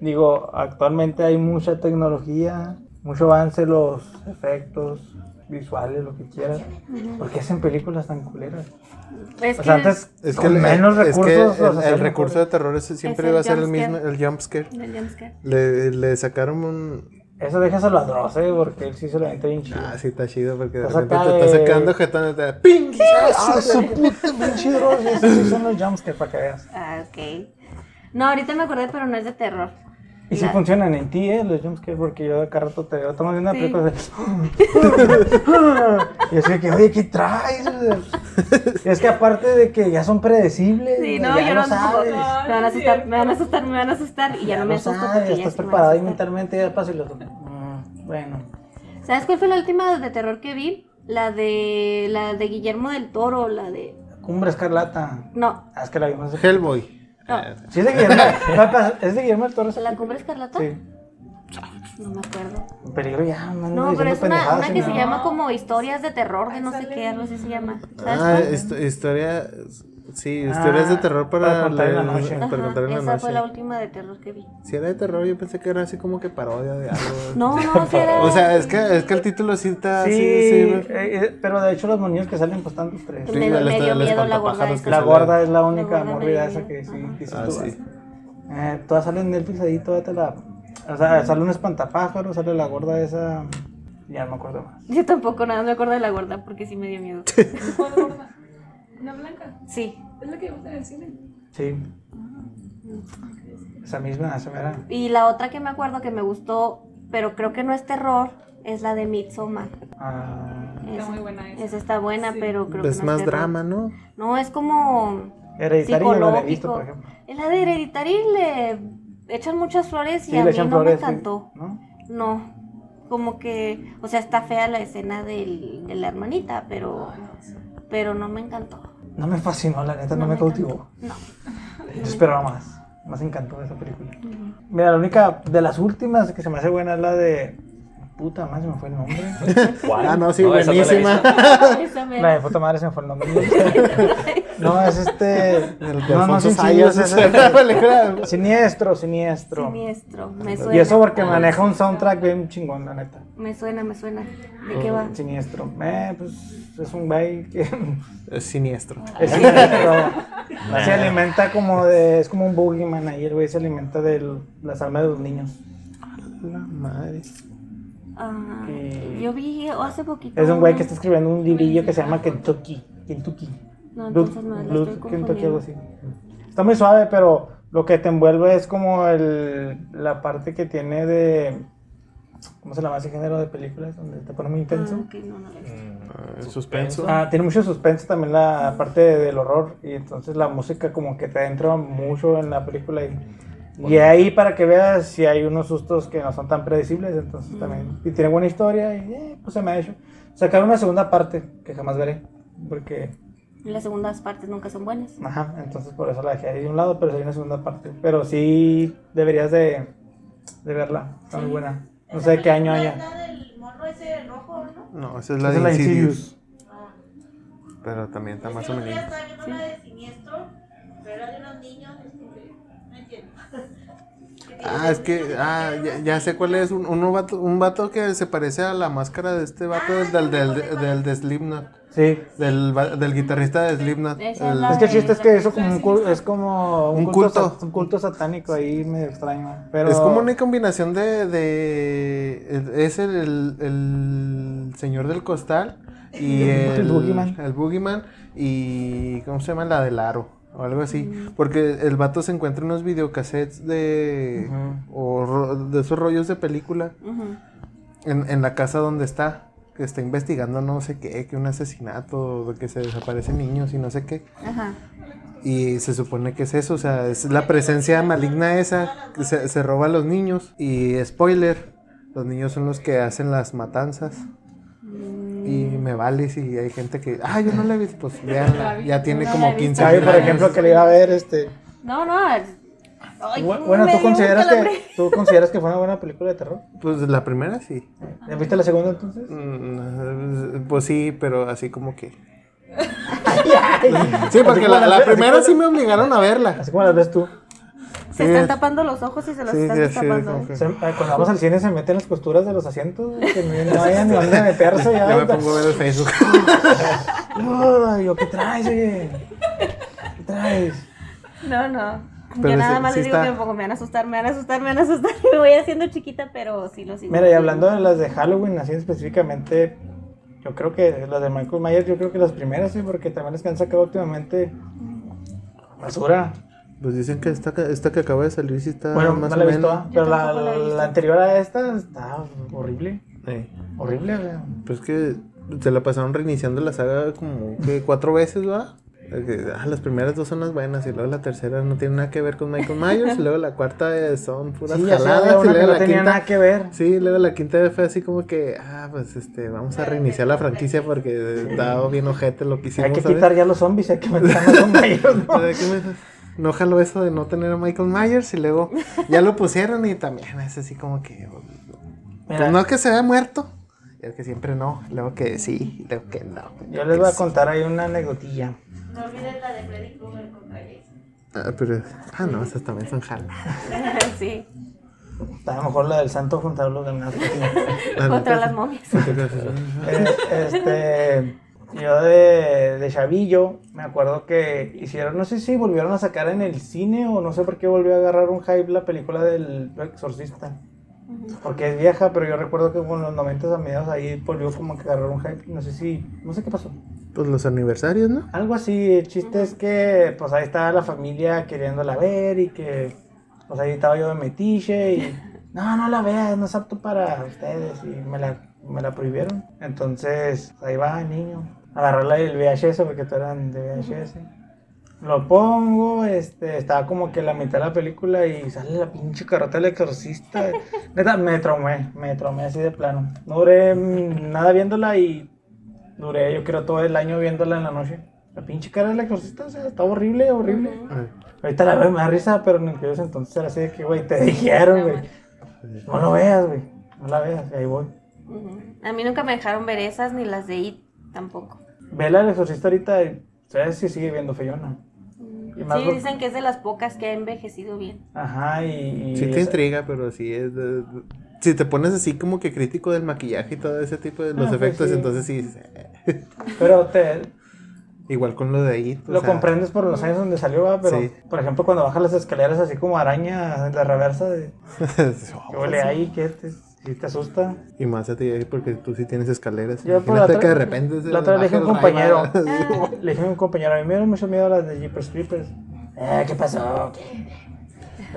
Digo, actualmente hay mucha tecnología, mucho avance, los efectos visuales, lo que quieras. ¿Por qué hacen películas tan culeras? Es O que sea, antes Es que con el, menos es que recursos. el, el recurso de terror ese siempre va a ser el mismo, el jumpscare. Jumpscare. Le, le sacaron un... Eso déjaselo a Dross, ¿eh? porque él sí se lo entra bien chido. Ah, sí, está chido porque de repente te está de- sacando jetón y te ¡Ping! ¡Ah, su puta pinche Dross! Esos son los jumpscares para que veas. Ah, ok. No, ahorita me acordé, pero no es de terror. Y sí La- funcionan en ti, ¿eh? Los jumpscares, porque yo cada rato te veo. Estamos viendo una Sí. película de... y así que, oye, ¿qué traes? es que aparte de que ya son predecibles. Sí, ya no, yo lo no sabes. Me van a asustar, me van a asustar, me van a asustar. Y ya, no me asusto sabes, porque ya estás asustar. mentalmente ya pasa y lo Mm, Bueno. ¿Sabes cuál fue la última de terror que vi? La de la de Guillermo del Toro, la de Cumbre Escarlata. no, Ah, es que la vimos. hace- Hellboy. No, Sí, es de Guillermo. ¿Es de Guillermo del Toro? esa la? Cumbre Escarlata. Sí. No me acuerdo. Peligro ya, man. No, pero es una, una que se llama como historias de terror de no sé qué, algo así se llama. ¿Sabes Ah, histo- historia... Sí, historias de terror para, para contar en la noche. para Ajá, contar en la esa noche. fue la última de terror que vi. Si era de terror, yo pensé que era así como que parodia de algo. No, no, sí era. O sea, es que, es que el título sí está Sí, así, sí, eh, eh, pero de hecho los moños que salen pues están los tres. Sí, me, la- me la- dio la miedo la gorda que La gorda es la única mordida esa que sí, dices Ah, tú. sí. Eh, todas salen en Netflix ahí, todas te la... O sea, sale un espantapájaro, sale la gorda esa... Ya no me acuerdo más. Yo tampoco nada me acuerdo de la gorda porque sí me dio miedo. ¿Una blanca? Sí. Es la que gusta en el cine. Sí. Esa misma, esa era. Y la otra que me acuerdo que me gustó, pero creo que no es terror, es la de Midsommar. Ah, Esa, muy buena esa. esa está buena, Sí. pero creo que Es no más es drama, ¿no? No, es como Hereditario no la he visto, psicológico. por ejemplo. En la de Hereditary le echan muchas flores y Sí, a mí no flores. me sí, encantó. ¿no? No, como que, o sea, está fea la escena del- de la hermanita, pero, pero no me encantó. No me fascinó, la neta, no, No me me cautivó. No. Yo esperaba más. Más encantó esa película. Mira, la única de las últimas que se me hace buena es la de. Puta madre, se me fue el nombre. ¿Cuál? Ah, no, sí, no buenísima. Esa La de puta madre se me fue el nombre. No, es este. El de No, no, sí, Sayas, es. Siniestro, siniestro. Siniestro, me suena. Y eso porque maneja un soundtrack bien chingón, la neta. Me suena, me suena. ¿De qué va? Siniestro. Eh, pues es un güey que Es siniestro. es siniestro. Se alimenta como de. Es como un boogeyman ahí. El güey se alimenta de las almas de los niños. La madre. Ah, Eh, yo vi hace poquito. Es un güey que está escribiendo un librillo que se llama Kentucky. Kentucky. No, entonces no, la Blood estoy Kentucky, algo así. Está muy suave, pero lo que te envuelve es como el, la parte que tiene de. ¿Cómo se llama ese género de películas? Donde te pone muy intenso. Ah, ok, no, no. Ah, el suspenso. Ah, tiene mucho suspenso también la parte del horror y entonces la música como que te entra mucho en la película y, y ahí para que veas si hay unos sustos que no son tan predecibles entonces también y tiene buena historia y eh, pues se me ha hecho sacar una segunda parte que jamás veré porque Las segundas partes nunca son buenas. ajá entonces por eso la dejé ahí de un lado pero sí hay una segunda parte pero sí deberías de, de verla está muy buena no sé qué año haya ¿Es la del mono ese rojo, no? No, esa es la Esa de es la Insidious. Insidious. Pero también está Es más o menos. estaba viendo una de siniestro, pero era de unos niños. No entiendo. Ah, es que, ah, ya, ya sé cuál es. Un, un, vato, un vato que se parece a la máscara de este vato, del, del, del, del de Slipknot. Sí Del, del guitarrista de Slipknot. Es el- la Es que el chiste es que eso como un es como un, Un culto, culto. sa- un culto satánico ahí medio extraño. Pero Es como una combinación de. de es el, el, el señor del costal y el, El Boogeyman. el Boogeyman y. ¿Cómo se llama? La del aro. O algo así. Porque el vato se encuentra unos videocassettes de. O ro- de esos rollos de película. En, en la casa donde está. Que está investigando no sé qué. Que un asesinato. de Que se desaparecen niños y no sé qué. Ajá. Y se supone que es eso, o sea, es la presencia maligna esa que se, se roba a los niños. Y spoiler, los niños son los que hacen las matanzas. Y me vale si hay gente que, ah, yo no la he visto, pues véanla, ya tiene No como he 15 visto. Xavi, mil por años. ejemplo, que le iba a ver este. No, no. Ay, Bueno, ¿tú consideras que. ¿tú consideras que fue una buena película de terror? Pues la primera sí. ¿Ya viste la segunda entonces? Mm, Pues sí, pero así como que. Sí, porque la, la primera sí me obligaron a verla. Así como las ves tú. Se Sí, están es- tapando los ojos y se los Sí, están sí, sí, tapando. Se- eh, cuando vamos al cine se meten las costuras de los asientos, que no, no haya ni dónde meterse ya. Ya me pongo a ver el Facebook. Ay, yo, ¿qué traes, oye? ¿Qué traes? No, no. Pero Yo nada sí- más sí les digo está- que me pongo, me van a asustar, me van a asustar, me van a asustar. Me voy haciendo chiquita, pero sí lo sigo. Mira, y hablando de las de Halloween, así específicamente, yo creo que las de Michael Myers, yo creo que las primeras, sí, porque también las que han sacado últimamente. Basura. Pues dicen que esta, que- esta que acaba de salir sí está Bueno, más no o la he visto, menos. ¿ah? pero la, la visto. la anterior a esta está horrible. Eh, Horrible, güey. Pues que se la pasaron reiniciando la saga como que cuatro veces, ¿va? Ah, las primeras dos son las buenas y luego la tercera no tiene nada que ver con Michael Myers y luego la cuarta eh, son puras Sí, jaladas y que luego no la tenía quinta nada que ver. sí luego la quinta fue así como que ah pues este vamos a reiniciar la franquicia porque estaba bien ojete lo que hicimos Hay que ¿sabes? quitar ya los zombies, hay que meter a Michael Myers, ¿no? ¿De qué me- no jaló eso de no tener a Michael Myers y luego ya lo pusieron y también es así como que pues no que se haya muerto es que siempre no luego que sí luego que no yo les voy a contar ahí una anécdotilla. No olvides la de Freddy Krueger contra Jason. Ah, pero, ah, no, esas también son jaladas. sí, A lo mejor la del santo juntar los demás. Contra las momias. Eh, este, yo de, de chavillo me acuerdo que hicieron, no sé si volvieron a sacar en el cine o no sé por qué volvió a agarrar un hype la película del exorcista. Porque es vieja, pero yo recuerdo que con los 90 a mediados ahí volvió como que agarrar un hype. No sé si, no sé qué pasó. Pues los aniversarios, ¿no? Algo así, el chiste es que pues ahí estaba la familia queriéndola ver y que pues ahí estaba yo de metiche y no, no la veas, no es apto para ustedes y me la, me la prohibieron. Entonces ahí va el niño, agarrarla del VHS porque tú eran de VHS. Lo pongo, este, estaba como que la mitad de la película y sale la pinche carota del exorcista. Neta, me traumé, me traumé así de plano. No duré nada viéndola y duré, yo creo, todo el año viéndola en la noche. La pinche cara del exorcista, o sea, está horrible, horrible. Ahorita la veo me da risa, pero en aquellos entonces era así de que, güey, te dijeron, güey. No lo veas, güey. No la veas, y ahí voy. A mí nunca me dejaron ver esas ni las de It tampoco. Vela el exorcista ahorita y sabes si sigue viendo feyona. Y más Sí, dicen que es de las pocas que ha envejecido bien. Ajá, y. y Sí te intriga, pero sí es... de- si te pones así como que crítico del maquillaje y todo ese tipo de los Ah, pues efectos, sí. entonces sí... Pero te, Igual con lo de ahí. lo sea, comprendes por los años donde salió, ¿va? pero Sí. por ejemplo cuando bajas las escaleras así como araña en la reversa de que huele ahí, que te, sí te asusta. Y más a ti, porque tú sí tienes escaleras. Yo por la Imagínate otra- que de repente... se la otra le dije a un compañero, le dije a un compañero, a mí me dieron mucho miedo las de Jeepers Creepers. Eh, ¿qué pasó? ¿Qué?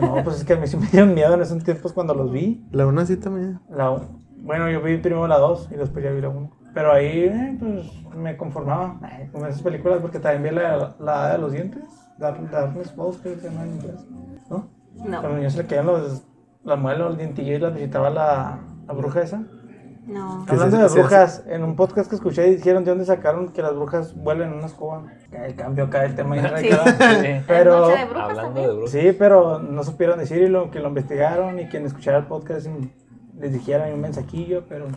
No, pues es que a mí sí me dieron miedo en esos tiempos cuando los vi. La una sí también. La, u- bueno, yo vi primero la 2 y después ya vi la 1. Pero ahí, eh, pues, me conformaba eh, con esas películas porque también vi la, la de los dientes. Dark, Darkness Falls, creo que se llama en inglés. ¿No? No, Cuando los niños se le caían los, las muelas, los dientillos y las visitaba la, la bruja esa. no. ¿Qué Hablando de brujas, en un podcast que escuché dijeron de dónde sacaron que las brujas vuelan en una escoba. El cambio acá del tema. ya Sí. Pero, Noche de brujas Hablando también. de brujas. sí, pero no supieron decir y lo que lo investigaron y quien escuchara el podcast les dijeran un mensajillo, pero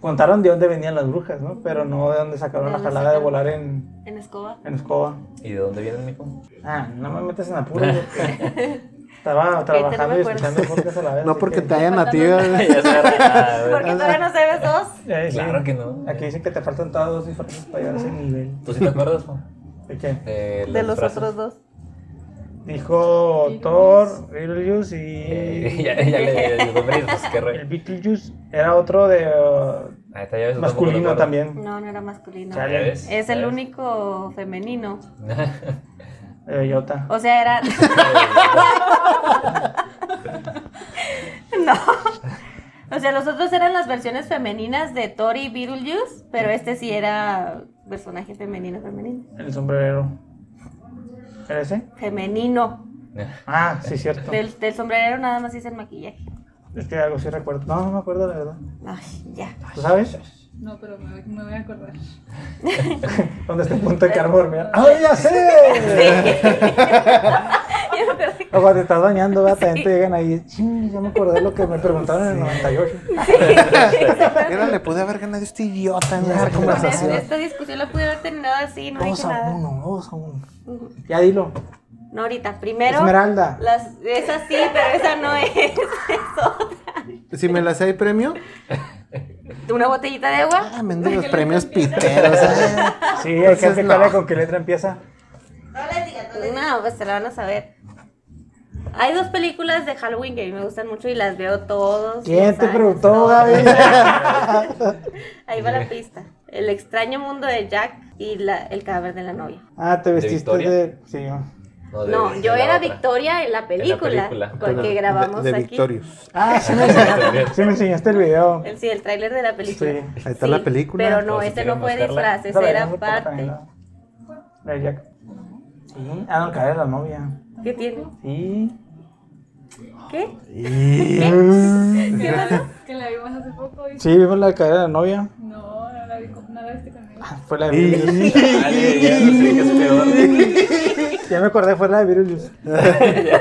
contaron de dónde venían las brujas, ¿no? Pero no de dónde sacaron ¿De la jalada de volar en, En escoba. en escoba. ¿Y de dónde viene el mijo? Ah, no me metas en apuros porque estaba trabajando y escuchando el podcast a la vez. No porque que- te hayan ah, Porque todavía no sabes dos. Eh, sí. Claro que no. Aquí dicen que te faltan todas dos diferencias para llegar a ese nivel. ¿Tú sí te acuerdas, no? ¿De qué? De, los frases. otros dos. Dijo Thor, Beetlejuice Eh, y ya, ya le dio pues qué el re. Beetlejuice era otro de uh, Ahí está, ya ves, masculino también. No, no era masculino. Chale. ¿Ya ves? Es ¿Ya el ves? único femenino. De Bellota. O sea, era. no. O sea, los otros eran las versiones femeninas de Thor y Beetlejuice, pero este sí era personaje femenino, femenino. El sombrerero. ¿Era ese? Femenino. Ah, sí, cierto. Del, del sombrerero nada más hice el maquillaje. Es que algo sí recuerdo. No, no me acuerdo la verdad. Ay, ya. ¿Tú sabes? No, pero me, voy- me voy a acordar. ¿Dónde está el punto de dormir? ¡Ay, ya sé! Ya me acordé. O cuando te estás bañando, ¿verdad? también te llegan ahí. "Ching, ya me acordé lo que me preguntaron en el 98. Mira, le pude haber ganado a este idiota en Con conversación. esta, discusión la pude haber terminado así, no Dos dije a nada. uno, dos a uno. Ya dilo. No, ahorita. Primero. Esmeralda. Las, esa sí, pero esa no es. Es Si me la sé, ¿hay premio? Una botellita de agua. Ah, mendigos premios piteros. ¿eh? Sí, hay que explicarle no. con qué letra empieza. No les digas, no les digas. No, pues se la van a saber. Hay dos películas de Halloween que a mí me gustan mucho y las veo todos. ¿Quién te años, preguntó. Gaby? Ahí va la pista. El extraño mundo de Jack y la- el cadáver de la novia. Ah, te vestiste Victoria? de. Sí. No, yo era otra. Victoria en la película, película. porque grabamos de, de aquí. Victorious. Ah, sí me enseñaste, sí me enseñaste el video. El, sí, el tráiler de la película. Sí. Ahí está la película. Pero no, ese no fue disfraz, ese la era parte. La de Jack. Sí. Ah, no, de la novia. ¿Qué tiene? Sí. ¿Qué? ¿Qué pasó? Que la vimos hace poco y... Sí, vimos la cadáver de la novia. No, no la vi, con- no la viste conmigo. Fue la de Beetlejuice. Dale, ya no sé qué es peor. Ya me acordé, fue la de Beetlejuice. ya.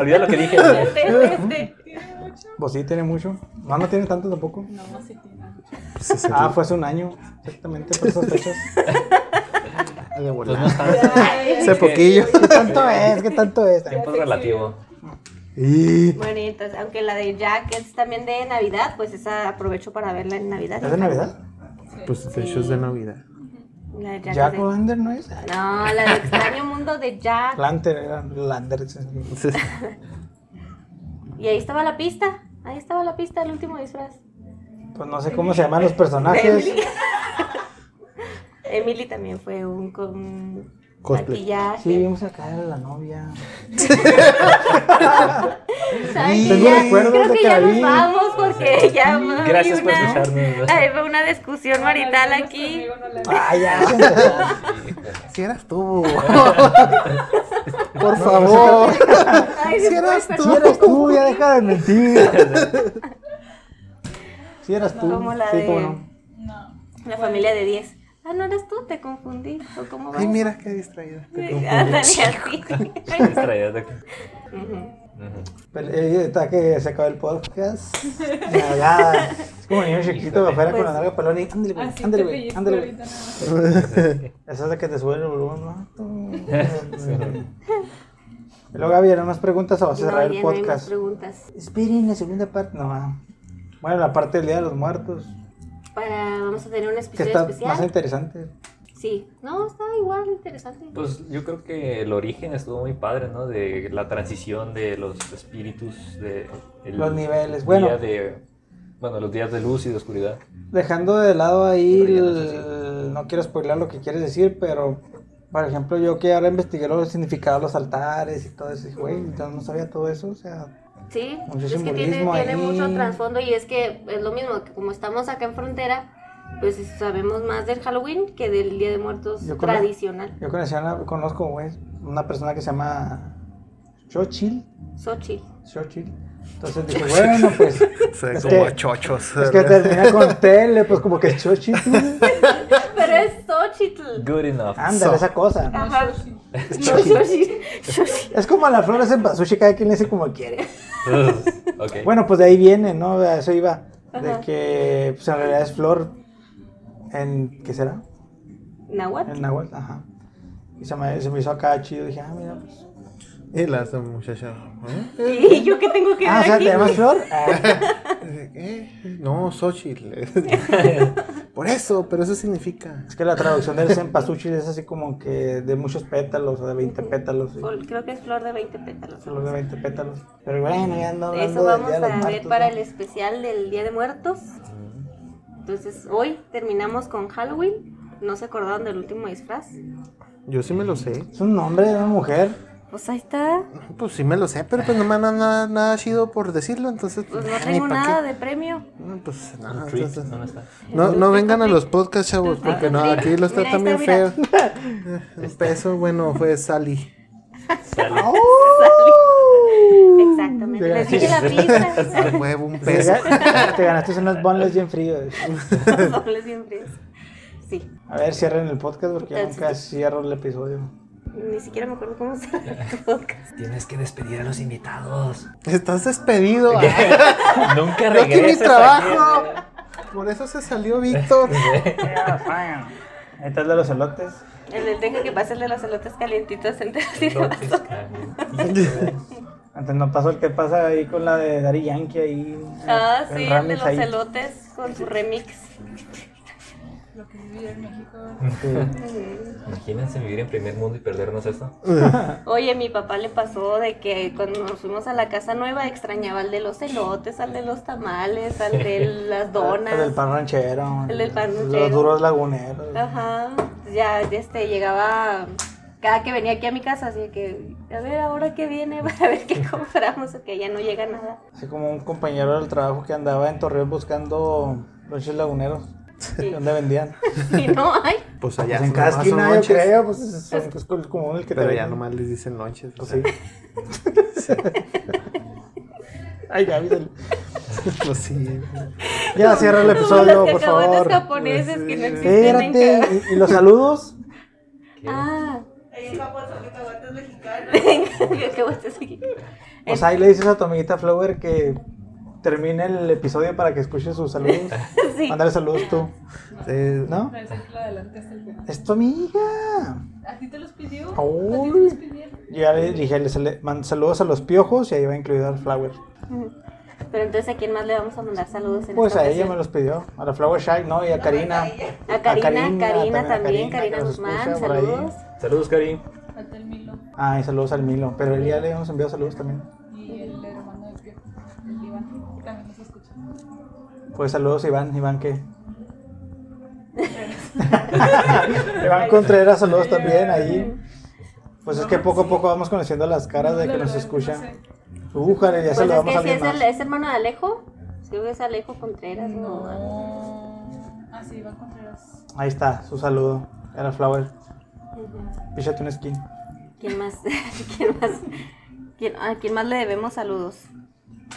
Olvídalo lo que dije. Este, este, este. ¿Tiene mucho? Pues sí, tiene mucho. No, no tiene tanto tampoco. No, sí tiene. Ah, fue hace un año. Exactamente, por esas fechas. De Pues volar. no. Hace poquillo. ¿Qué tanto es? ¿Qué tanto es? Tiempo es relativo. Y... Bueno, y entonces, aunque la de Jack es también de Navidad, pues esa aprovecho para verla en Navidad. ¿Es de Navidad? Pues fechos de Navidad. La de Jack, Jack de- Lander no es. No, la de Extraño Mundo de Jack. Lanter era Lander. sí. Y ahí estaba la pista. Ahí estaba la pista del último disfraz. Pues no sé cómo se llaman los personajes. Emily. Emily también fue un con Cosplay. maquillaje. Sí, vimos a caer a la novia. Ay, Tengo ya, recuerdos creo de que que ya la nos vamos porque ya hay Gracias por una, escucharnos. hay una discusión marital aquí. No. Ah, ya. Si eras tú. Por favor. Ay, Si eras perdón. Si eras tú, ya deja de mentir. Si eras tú. Como la sí, de- cómo no. No. La familia de 10. Ah, no eres tú, te confundí. ¿O cómo va? Ay, mira qué distraída. Te confundí. Ándale así. Distraídas de aquí. Ujú. Ujú. Pero eh, está que se acaba el podcast. Ya, ya. Es como niño chiquito afuera con la Pues- larga pelón y ándale, güey, ándale, te güey, ándale, güey. Esa es la que te sube el volumen, ¿no? Y luego, Gaby, ¿no más preguntas o vas a cerrar el no hay más podcast? preguntas. Esperen la segunda parte. No. Bueno, la parte del Día de los Muertos. Para, vamos a tener un Que episodio está más interesante. Sí. No, está igual, interesante. Pues yo creo que el origen estuvo muy padre, ¿no? De la transición de los espíritus, de el Los niveles, bueno. de, bueno, los días de luz y de oscuridad. Dejando de lado ahí, no es el- no quiero spoiler lo que quieres decir, pero por ejemplo, yo que ahora investigué los significados de los altares y todo eso, güey, entonces no sabía todo eso, o sea, Sí, Mucho es que tiene, tiene mucho trasfondo y es que es lo mismo, que como estamos acá en frontera, pues sabemos más del Halloween que del Día de Muertos Yo con la- tradicional. yo conocí a una- conozco, güey, una persona que se llama Xochitl, Xochitl. Xochitl. Entonces dije, bueno, pues, Se Es como que- chochos. es que termina con tele, pues como que es Xochitl. Xochitl. Good enough. Ándale, So- esa cosa. Ajá. No, Xochitl. Xochitl. Xochitl. Es como las flores en pasushi, cada quien le dice como quiere. Bueno, pues de ahí viene, ¿no? A eso iba. De Ajá. que pues, en realidad es flor en. ¿Qué será? Nahuatl. En Nahuatl, ajá. Y se me, se me hizo acá chido. Dije, ah, mira, pues. Y la esta muchacha. ¿eh? ¿Y yo qué tengo que ver Ah, o sea, aquí? ¿te llamas flor? Ah, ¿Eh? No, Xochitl. Por eso, pero eso significa. es que la traducción del cempasúchil es así como que de muchos pétalos o de 20 pétalos. sí. Creo que es flor de 20 pétalos. Flor de 20 pétalos. Pero bueno, ya ando Eso vamos a ver Muertos, para ¿no? el especial del Día de Muertos. Entonces, hoy terminamos con Halloween. ¿No se acordaron del último disfraz? Yo sí me lo sé. Es un nombre de una mujer. Pues ahí está. Pues sí me lo sé, pero pues no me han dado nada, nada chido por decirlo, entonces. Pues no tengo nada qué. de premio. No, Pues nada, Treat, entonces- ¿dónde está? No, no vengan a los podcasts, chavos, porque no, aquí los tratan bien está, feo. Un peso, bueno, fue Sally. Sale. Exactamente. Les dije la pista. Huevo, un Te, peso. te ganaste unas boneless bien fríos. Siempre es. Sí. A ver, cierren el podcast porque yo nunca cierro el episodio. Ni siquiera me acuerdo cómo se podcast. Tienes que despedir a los invitados. Estás despedido. Ay, Nunca Yo aquí mi trabajo. aquí. Por eso se salió Víctor. Ahí está el de los elotes. El del deja que de los elotes calientitos enteros y. Antes no pasó el que pasa ahí con la de Dari Yankee ahí. Ah, sí, el de los ahí. elotes con su remix. Lo que es vivir en México. Sí. Imagínense vivir en primer mundo y perdernos esto. Oye, mi papá le pasó de que cuando nos fuimos a la casa nueva extrañaba al de los elotes, al de los tamales, al de las donas. El del pan ranchero. El del pan Los ranchero. duros laguneros. Ajá. Ya este llegaba cada que venía aquí a mi casa, así que a ver ahora qué viene para ver qué compramos o que ya no llega nada. Así como un compañero del trabajo que andaba en Torreón buscando lonches laguneros. Sí. ¿Dónde vendían? Y no hay. Pues allá Pues en cada esquina yo creo, pues es, es- es como el que te Pero ya venden. nomás les dicen lonches. Pues sí. Ay, Gaby. del- Pues sí. Ya cierra el episodio, los por cacahuates favor. japoneses que no Sí. existen ¿y, y los saludos? ¿Qué? Ah, cacahuates mexicanos. cacahuates aquí. O sea, ahí le dices a tu amiguita Flower que termine el episodio para que escuche sus saludos. Sí. Mándale saludos tú, Sí. ¿no? Es el tu amiga. ¿A ti te los pidió? Uy. ¿A ti te los pidieron? Yo ya le dije, le sale- man- saludos a los piojos y ahí va incluido al Flower. Pero entonces, ¿a quién más le vamos a mandar saludos en Pues esta a ella me los pidió. A la Flower Shy, ¿no? Y a Karina. A Karina, Karina, también, Karina Guzmán, saludos. Saludos, Cari. Falta el Milo Ah, y saludos al Milo. Pero él ya le hemos enviado saludos también. Pues saludos Iván. ¿Iván qué? Iván Contreras, saludos también ahí. Pues es que poco a poco vamos conociendo las caras de que nos verdad es que no escuchan. Uh, jale, ya Pues es saludamos a que si alguien es, el, más. es hermano de Alejo, creo que es Alejo Contreras. ¿no? No. Ah, sí, Iván Contreras. Ahí está, su saludo. Era Flower. Píchate un skin. ¿Quién más? ¿Quién más? ¿Quién- ¿A quién más le debemos saludos?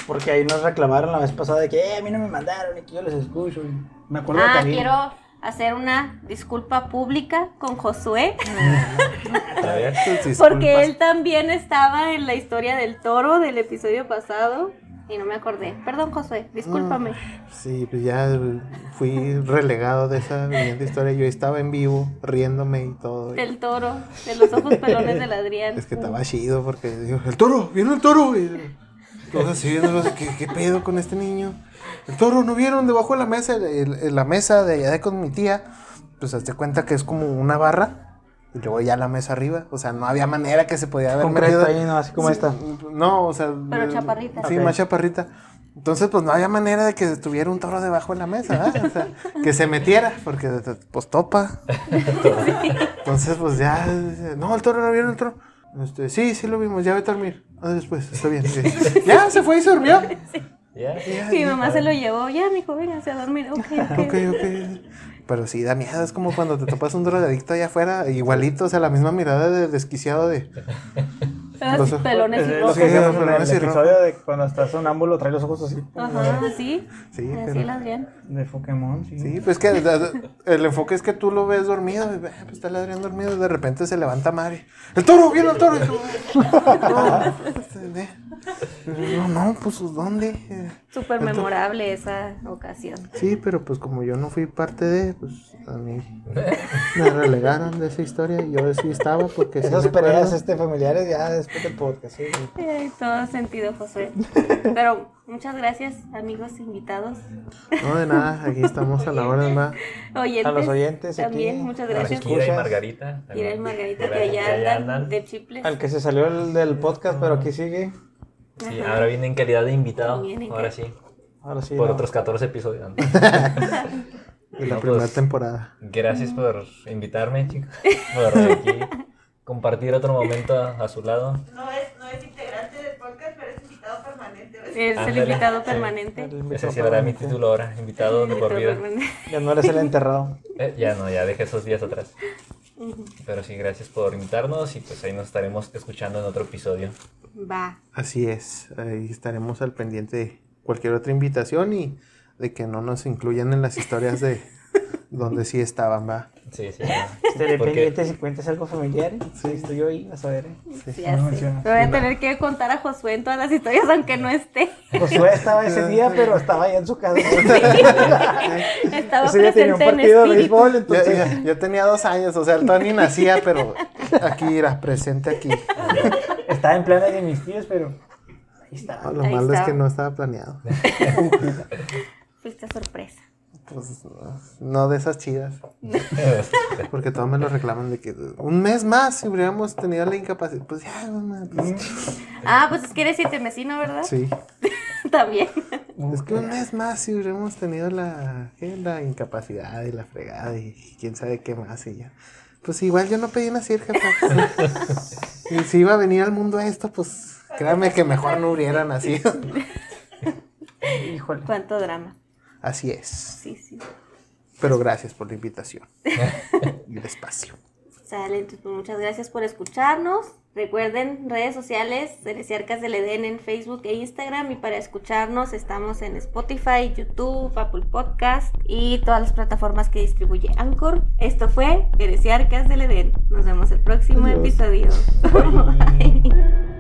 Porque ahí nos reclamaron la vez pasada de que eh, a mí no me mandaron y que yo les escucho. y Me acuerdo Ah, de quiero hacer una disculpa pública con Josué, A ver. Tus porque él también estaba en la historia del toro del episodio pasado y no me acordé. Perdón, Josué, discúlpame. Sí, pues ya fui relegado de esa brillante historia. Yo estaba en vivo, riéndome y todo. y- El toro, de los ojos pelones del Adrián. Es que estaba chido porque digo, el toro, viene el toro. Y todos así viendo, ¿qué, ¿qué pedo con este niño? El toro, ¿no vieron debajo de la mesa? El- el- la mesa de allá de con mi tía, pues hazte cuenta que es como una barra. Y luego ya la mesa arriba. O sea, no había manera que se podía haber Concreto metido. ahí, ¿no? Así como Sí, esta. No, o sea. Pero eh, chaparrita. Sí, Ok. más chaparrita. Entonces, pues no había manera de que estuviera un toro debajo de la mesa, ¿verdad? O sea, que se metiera, porque pues topa. Entonces, pues ya, no, el toro no vieron el toro. Este, sí, sí lo vimos, ya vete a dormir. Ah, después, está bien. sí. ya se fue y se durmió. ¿Ya? Ya, Mi mamá se lo llevó, ya, mijo, véngase a dormir. Ok, ok. Ok, ok. Pero sí, da miedo, es como cuando te topas un drogadicto allá afuera, igualito, o sea, la misma mirada de desquiciado de... Así, Los- pelones y rojos. decíamos en el episodio de cuando estás sonámbulo, trae los ojos así. Ajá, sí. Sí, Así Adrián. De Pokémon, sí. Sí, pues que el enfoque es que tú lo ves dormido, y, "Ah, pues está el Adrián dormido, y de repente se levanta Mari. ¡El toro! ¡Viene el toro! Tú, no, no, pues ¿dónde? Eh, Súper memorable esa ocasión. Sí, pero pues como yo no fui parte de, pues a mí me relegaron de esa historia y yo sí estaba porque sí Esas acuerdo. peleas este, familiares ya después del podcast, sí. Ay, todo sentido, José. Pero muchas gracias, amigos invitados. No, de nada, aquí estamos a la hora, ¿verdad? Oyentes. A los oyentes aquí. También, muchas Para gracias. Kira y. Margarita. Kira y Margarita, que allá andan de chiples. Al que se salió el del podcast, pero aquí sigue. Sí, ahora viene en calidad de invitado. Ahora sí. Ahora sí. Por no. otros 14 episodios. De la No, primera pues, temporada. Gracias por invitarme, chicos. Por aquí compartir otro momento a, a su lado. No es, no es integrante del podcast, pero es invitado permanente. ¿ves? Es el invitado Sí. permanente. El Ese sí era mi título ahora, invitado de por vida. Ya no eres el enterrado. Eh, ya no, ya dejé esos días atrás. Pero sí, gracias por invitarnos y pues ahí nos estaremos escuchando en otro episodio. Va. Así es, ahí estaremos al pendiente de cualquier otra invitación y de que no nos incluyan en las historias de donde sí estaban, va. Sí, sí. Estaré Porque- pendiente si cuentas algo familiar. Sí, estoy yo ahí, vas a ver. ¿eh? Ya no sé. menciona. Me voy a tener que contar a Josué en todas las historias, aunque no esté. Josué estaba ese día, pero estaba allá en su casa. Estaba ese día tenía un presente en partido de béisbol, Yo, entonces. yo- yo tenía dos años, o sea, el Tony nacía, pero aquí era presente aquí. Estaba en planes de mis tíos, pero. Ahí estaba. No, lo Ahí malo es que no estaba planeado. Fuiste sorpresa. Pues no de esas chidas. Porque todos me lo reclaman de que un mes más si hubiéramos tenido la incapacidad. Pues ya, mamá, pues, Ah, pues es que eres siete mesino, ¿verdad? sí. También. Es que un mes más si hubiéramos tenido la, ¿qué? la incapacidad y la fregada y quién sabe qué más y ya. Pues igual yo no pedí nacer, jefa. y si iba a venir al mundo esto, pues créanme que mejor no hubiera nacido. Híjole. Cuánto drama. Así es. Sí, sí. Pero gracias por la invitación. y el espacio. Sale, entonces pues, muchas gracias por escucharnos. Recuerden redes sociales, Cereciarcas del Edén en Facebook e Instagram. Y para escucharnos estamos en Spotify, YouTube, Apple Podcast y todas las plataformas que distribuye Anchor. Esto fue Cereciarcas del Edén. Nos vemos el próximo Adiós. episodio. Bye.